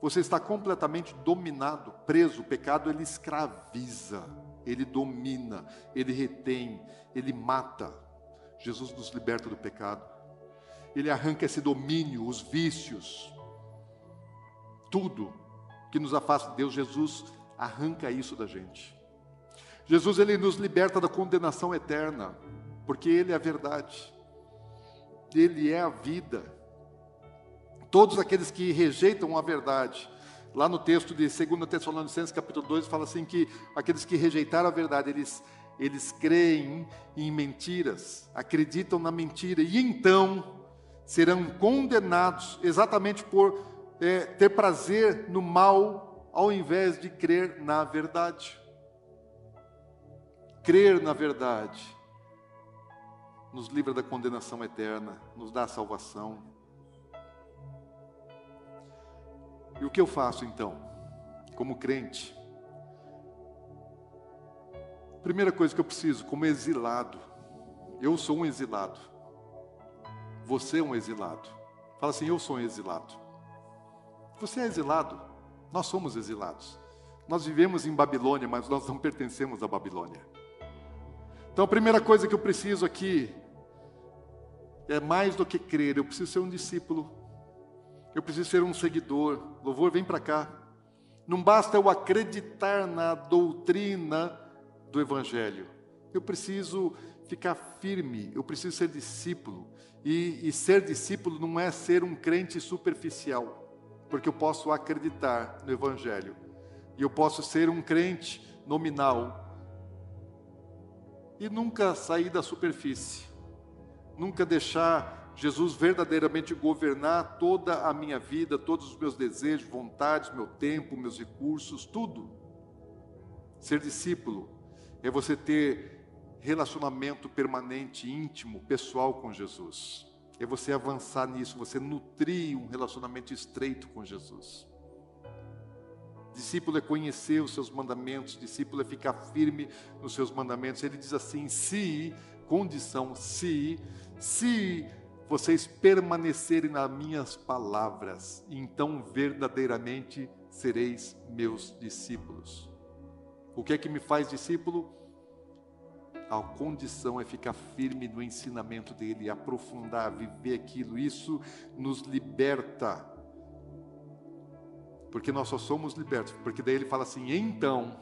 você está completamente dominado, preso. O pecado ele escraviza, ele domina, ele retém, ele mata. Jesus nos liberta do pecado. Ele arranca esse domínio, os vícios, tudo que nos afasta de Deus. Jesus arranca isso da gente. Jesus ele nos liberta da condenação eterna, porque ele é a verdade. Ele é a vida. Todos aqueles que rejeitam a verdade, lá no texto de 2 Tessalonicenses capítulo 2 fala assim que aqueles que rejeitaram a verdade, eles eles creem em mentiras, acreditam na mentira e então serão condenados exatamente por é, ter prazer no mal ao invés de crer na verdade crer na verdade nos livra da condenação eterna, nos dá salvação. E o que eu faço então, como crente? Primeira coisa que eu preciso, como exilado, eu sou um exilado. Você é um exilado. Fala assim: eu sou um exilado. Você é exilado. Nós somos exilados. Nós vivemos em Babilônia, mas nós não pertencemos à Babilônia. Então a primeira coisa que eu preciso aqui é mais do que crer, eu preciso ser um discípulo, eu preciso ser um seguidor. Louvor, vem para cá. Não basta eu acreditar na doutrina do Evangelho, eu preciso ficar firme, eu preciso ser discípulo. E, e ser discípulo não é ser um crente superficial, porque eu posso acreditar no Evangelho, e eu posso ser um crente nominal, e nunca sair da superfície, nunca deixar Jesus verdadeiramente governar toda a minha vida, todos os meus desejos, vontades, meu tempo, meus recursos, tudo. Ser discípulo é você ter relacionamento permanente, íntimo, pessoal com Jesus. É você avançar nisso, você nutrir um relacionamento estreito com Jesus. Discípulo é conhecer os seus mandamentos, discípulo é ficar firme nos seus mandamentos. Ele diz assim: se condição se se vocês permanecerem nas minhas palavras, então verdadeiramente sereis meus discípulos. O que é que me faz discípulo? A condição é ficar firme no ensinamento dele, aprofundar, viver aquilo. Isso nos liberta. Porque nós só somos libertos. Porque daí ele fala assim: então,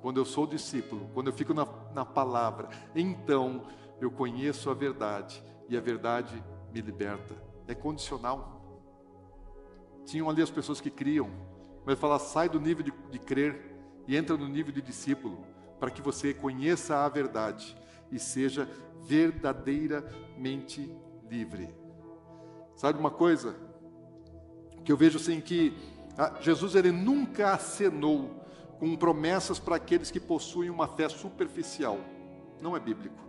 quando eu sou discípulo, quando eu fico na, na palavra, então eu conheço a verdade e a verdade me liberta. É condicional. Tinham ali as pessoas que criam, mas falar sai do nível de, de crer e entra no nível de discípulo, para que você conheça a verdade e seja verdadeiramente livre. Sabe uma coisa? Que eu vejo assim que ah, Jesus ele nunca acenou com promessas para aqueles que possuem uma fé superficial. Não é bíblico.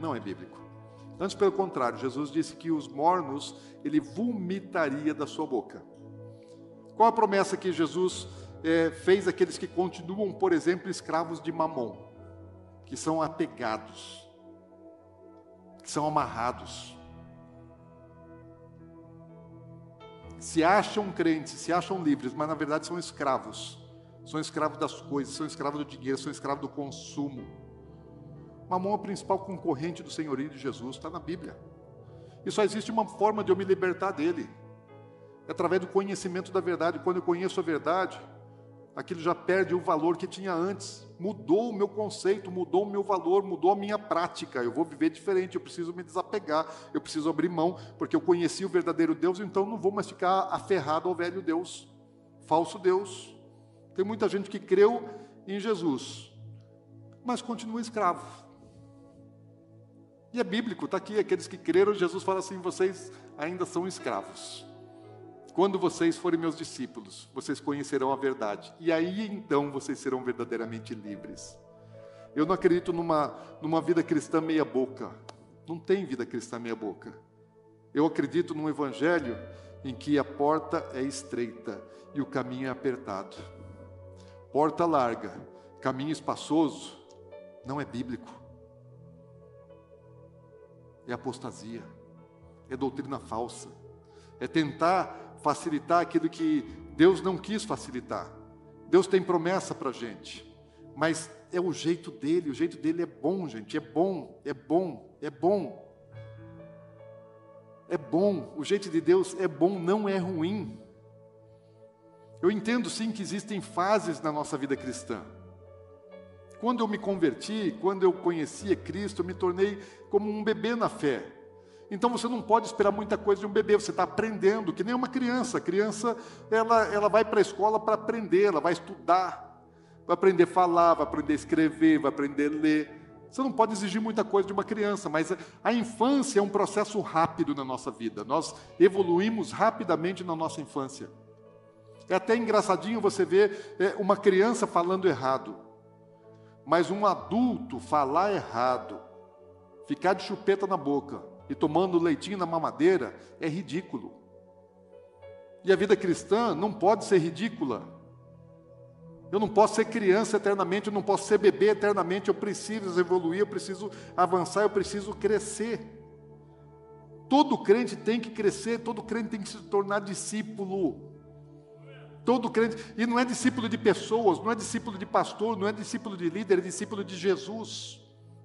Não é bíblico. Antes, pelo contrário, Jesus disse que os mornos ele vomitaria da sua boca. Qual a promessa que Jesus é, fez aqueles que continuam, por exemplo, escravos de mamon, que são apegados, que são amarrados? Se acham crentes, se acham livres, mas na verdade são escravos. São escravos das coisas, são escravos do dinheiro, são escravos do consumo. Mamon é o principal concorrente do senhorio de Jesus, está na Bíblia. E só existe uma forma de eu me libertar dele. É através do conhecimento da verdade. Quando eu conheço a verdade, aquilo já perde o valor que tinha antes. Mudou o meu conceito, mudou o meu valor, mudou a minha prática. Eu vou viver diferente, eu preciso me desapegar, eu preciso abrir mão, porque eu conheci o verdadeiro Deus, então não vou mais ficar aferrado ao velho Deus, falso Deus. Tem muita gente que creu em Jesus, mas continua escravo. E é bíblico, está aqui, aqueles que creram, Jesus fala assim: vocês ainda são escravos. Quando vocês forem meus discípulos, vocês conhecerão a verdade, e aí então vocês serão verdadeiramente livres. Eu não acredito numa, numa vida cristã meia-boca, não tem vida cristã meia-boca. Eu acredito num evangelho em que a porta é estreita e o caminho é apertado porta larga, caminho espaçoso, não é bíblico. É apostasia, é doutrina falsa, é tentar facilitar aquilo que Deus não quis facilitar. Deus tem promessa para a gente, mas é o jeito dele, o jeito dele é bom, gente, é bom, é bom, é bom. É bom, o jeito de Deus é bom, não é ruim. Eu entendo sim que existem fases na nossa vida cristã. Quando eu me converti, quando eu conhecia Cristo, eu me tornei como um bebê na fé. Então você não pode esperar muita coisa de um bebê, você está aprendendo, que nem uma criança. A criança, ela, ela vai para a escola para aprender, ela vai estudar, vai aprender a falar, vai aprender a escrever, vai aprender a ler. Você não pode exigir muita coisa de uma criança, mas a infância é um processo rápido na nossa vida. Nós evoluímos rapidamente na nossa infância. É até engraçadinho você ver é, uma criança falando errado, mas um adulto falar errado, ficar de chupeta na boca e tomando leitinho na mamadeira é ridículo. E a vida cristã não pode ser ridícula. Eu não posso ser criança eternamente, eu não posso ser bebê eternamente, eu preciso evoluir, eu preciso avançar, eu preciso crescer. Todo crente tem que crescer, todo crente tem que se tornar discípulo. Todo crente, e não é discípulo de pessoas, não é discípulo de pastor, não é discípulo de líder, é discípulo de Jesus.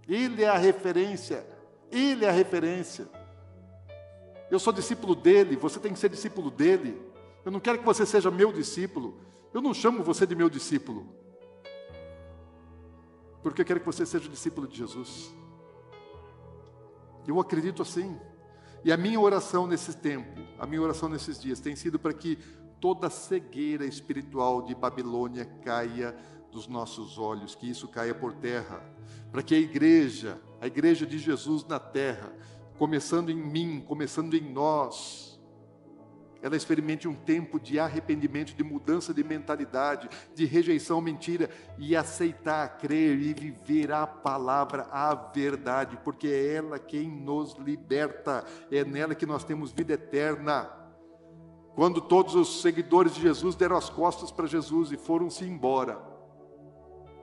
Ele é a referência, ele é a referência. Eu sou discípulo dele, você tem que ser discípulo dele. Eu não quero que você seja meu discípulo, eu não chamo você de meu discípulo, porque eu quero que você seja discípulo de Jesus. Eu acredito assim. E a minha oração nesse tempo, a minha oração nesses dias tem sido para que toda cegueira espiritual de Babilônia caia dos nossos olhos, que isso caia por terra, para que a igreja, a igreja de Jesus na terra, começando em mim, começando em nós, ela experimente um tempo de arrependimento, de mudança de mentalidade, de rejeição à mentira e aceitar, crer e viver a palavra, a verdade, porque é ela quem nos liberta, é nela que nós temos vida eterna. Quando todos os seguidores de Jesus deram as costas para Jesus e foram-se embora,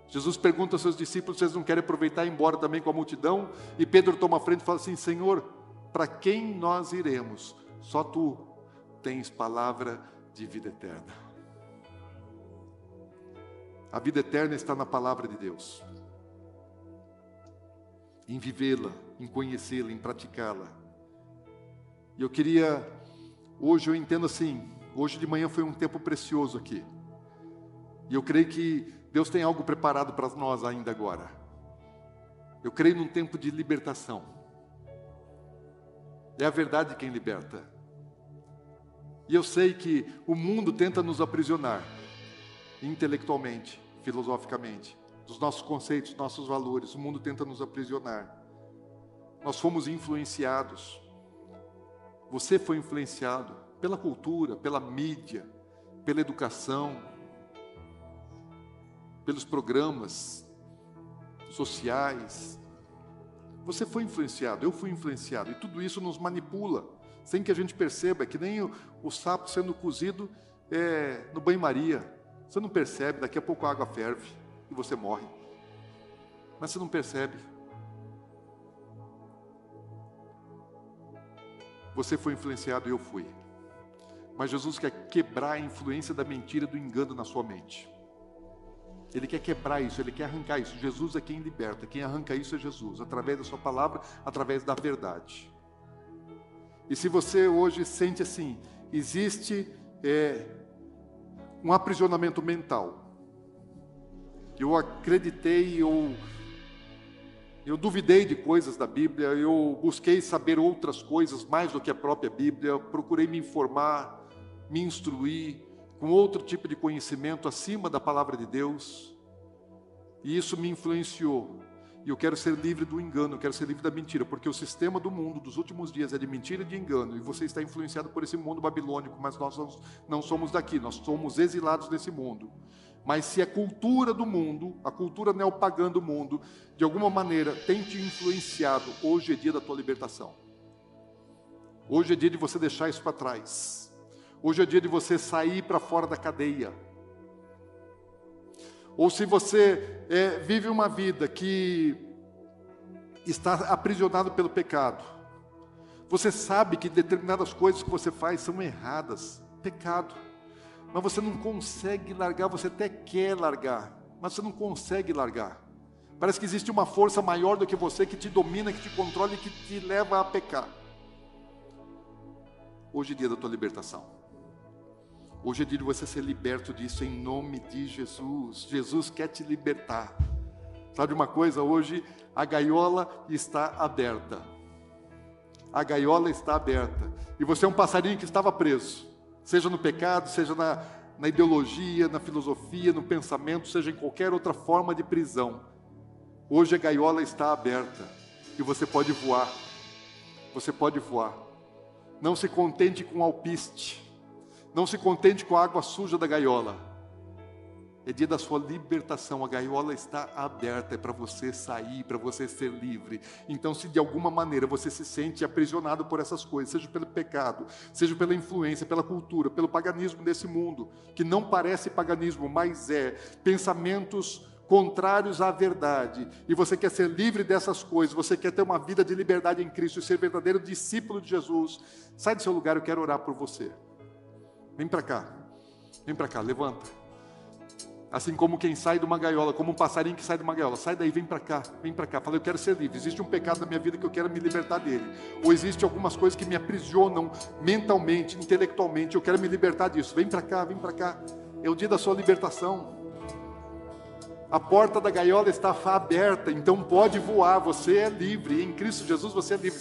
Jesus pergunta aos seus discípulos: vocês não querem aproveitar e ir embora também com a multidão? E Pedro toma a frente e fala assim: Senhor, para quem nós iremos? Só tu tens palavra de vida eterna. A vida eterna está na palavra de Deus, em vivê-la, em conhecê-la, em praticá-la. E eu queria, hoje eu entendo assim, hoje de manhã foi um tempo precioso aqui. E eu creio que Deus tem algo preparado para nós ainda agora. Eu creio num tempo de libertação. É a verdade quem liberta. E eu sei que o mundo tenta nos aprisionar, intelectualmente, filosoficamente, dos nossos conceitos, nossos valores. O mundo tenta nos aprisionar. Nós fomos influenciados. Você foi influenciado pela cultura, pela mídia, pela educação, pelos programas sociais. Você foi influenciado, eu fui influenciado, e tudo isso nos manipula, sem que a gente perceba, é que nem o, o sapo sendo cozido é, no banho-maria. Você não percebe, daqui a pouco a água ferve e você morre. Mas você não percebe. Você foi influenciado e eu fui. Mas Jesus quer quebrar a influência da mentira, do engano na sua mente. Ele quer quebrar isso, ele quer arrancar isso. Jesus é quem liberta, quem arranca isso é Jesus, através da sua palavra, através da verdade. E se você hoje sente assim, existe é, um aprisionamento mental. Eu acreditei, eu, eu duvidei de coisas da Bíblia, eu busquei saber outras coisas mais do que a própria Bíblia, procurei me informar, me instruir, com outro tipo de conhecimento acima da palavra de Deus. E isso me influenciou. E eu quero ser livre do engano, eu quero ser livre da mentira, porque o sistema do mundo dos últimos dias é de mentira e de engano, e você está influenciado por esse mundo babilônico, mas nós não somos daqui, nós somos exilados desse mundo. Mas se a cultura do mundo, a cultura neopagã do mundo, de alguma maneira tem te influenciado, hoje é dia da tua libertação. Hoje é dia de você deixar isso para trás. Hoje é dia de você sair para fora da cadeia. Ou se você é, vive uma vida que está aprisionado pelo pecado, você sabe que determinadas coisas que você faz são erradas, pecado, mas você não consegue largar, você até quer largar, mas você não consegue largar. Parece que existe uma força maior do que você que te domina, que te controla e que te leva a pecar. Hoje é dia da tua libertação. Hoje é dia de você ser liberto disso em nome de Jesus. Jesus quer te libertar. Sabe uma coisa? Hoje a gaiola está aberta. A gaiola está aberta. E você é um passarinho que estava preso, seja no pecado, seja na, na ideologia, na filosofia, no pensamento, seja em qualquer outra forma de prisão. Hoje a gaiola está aberta e você pode voar. Você pode voar. Não se contente com alpiste. Não se contente com a água suja da gaiola. É dia da sua libertação. A gaiola está aberta, é para você sair, para você ser livre. Então, se de alguma maneira você se sente aprisionado por essas coisas, seja pelo pecado, seja pela influência, pela cultura, pelo paganismo desse mundo, que não parece paganismo, mas é pensamentos contrários à verdade, e você quer ser livre dessas coisas, você quer ter uma vida de liberdade em Cristo e ser verdadeiro discípulo de Jesus, sai do seu lugar, eu quero orar por você. Vem para cá. Vem para cá, levanta. Assim como quem sai de uma gaiola, como um passarinho que sai de uma gaiola. Sai daí, vem para cá, vem para cá. Fala, eu quero ser livre. Existe um pecado na minha vida que eu quero me libertar dele. Ou existe algumas coisas que me aprisionam mentalmente, intelectualmente. Eu quero me libertar disso. Vem para cá, vem para cá. É o dia da sua libertação. A porta da gaiola está aberta, então pode voar. Você é livre. Em Cristo Jesus você é livre.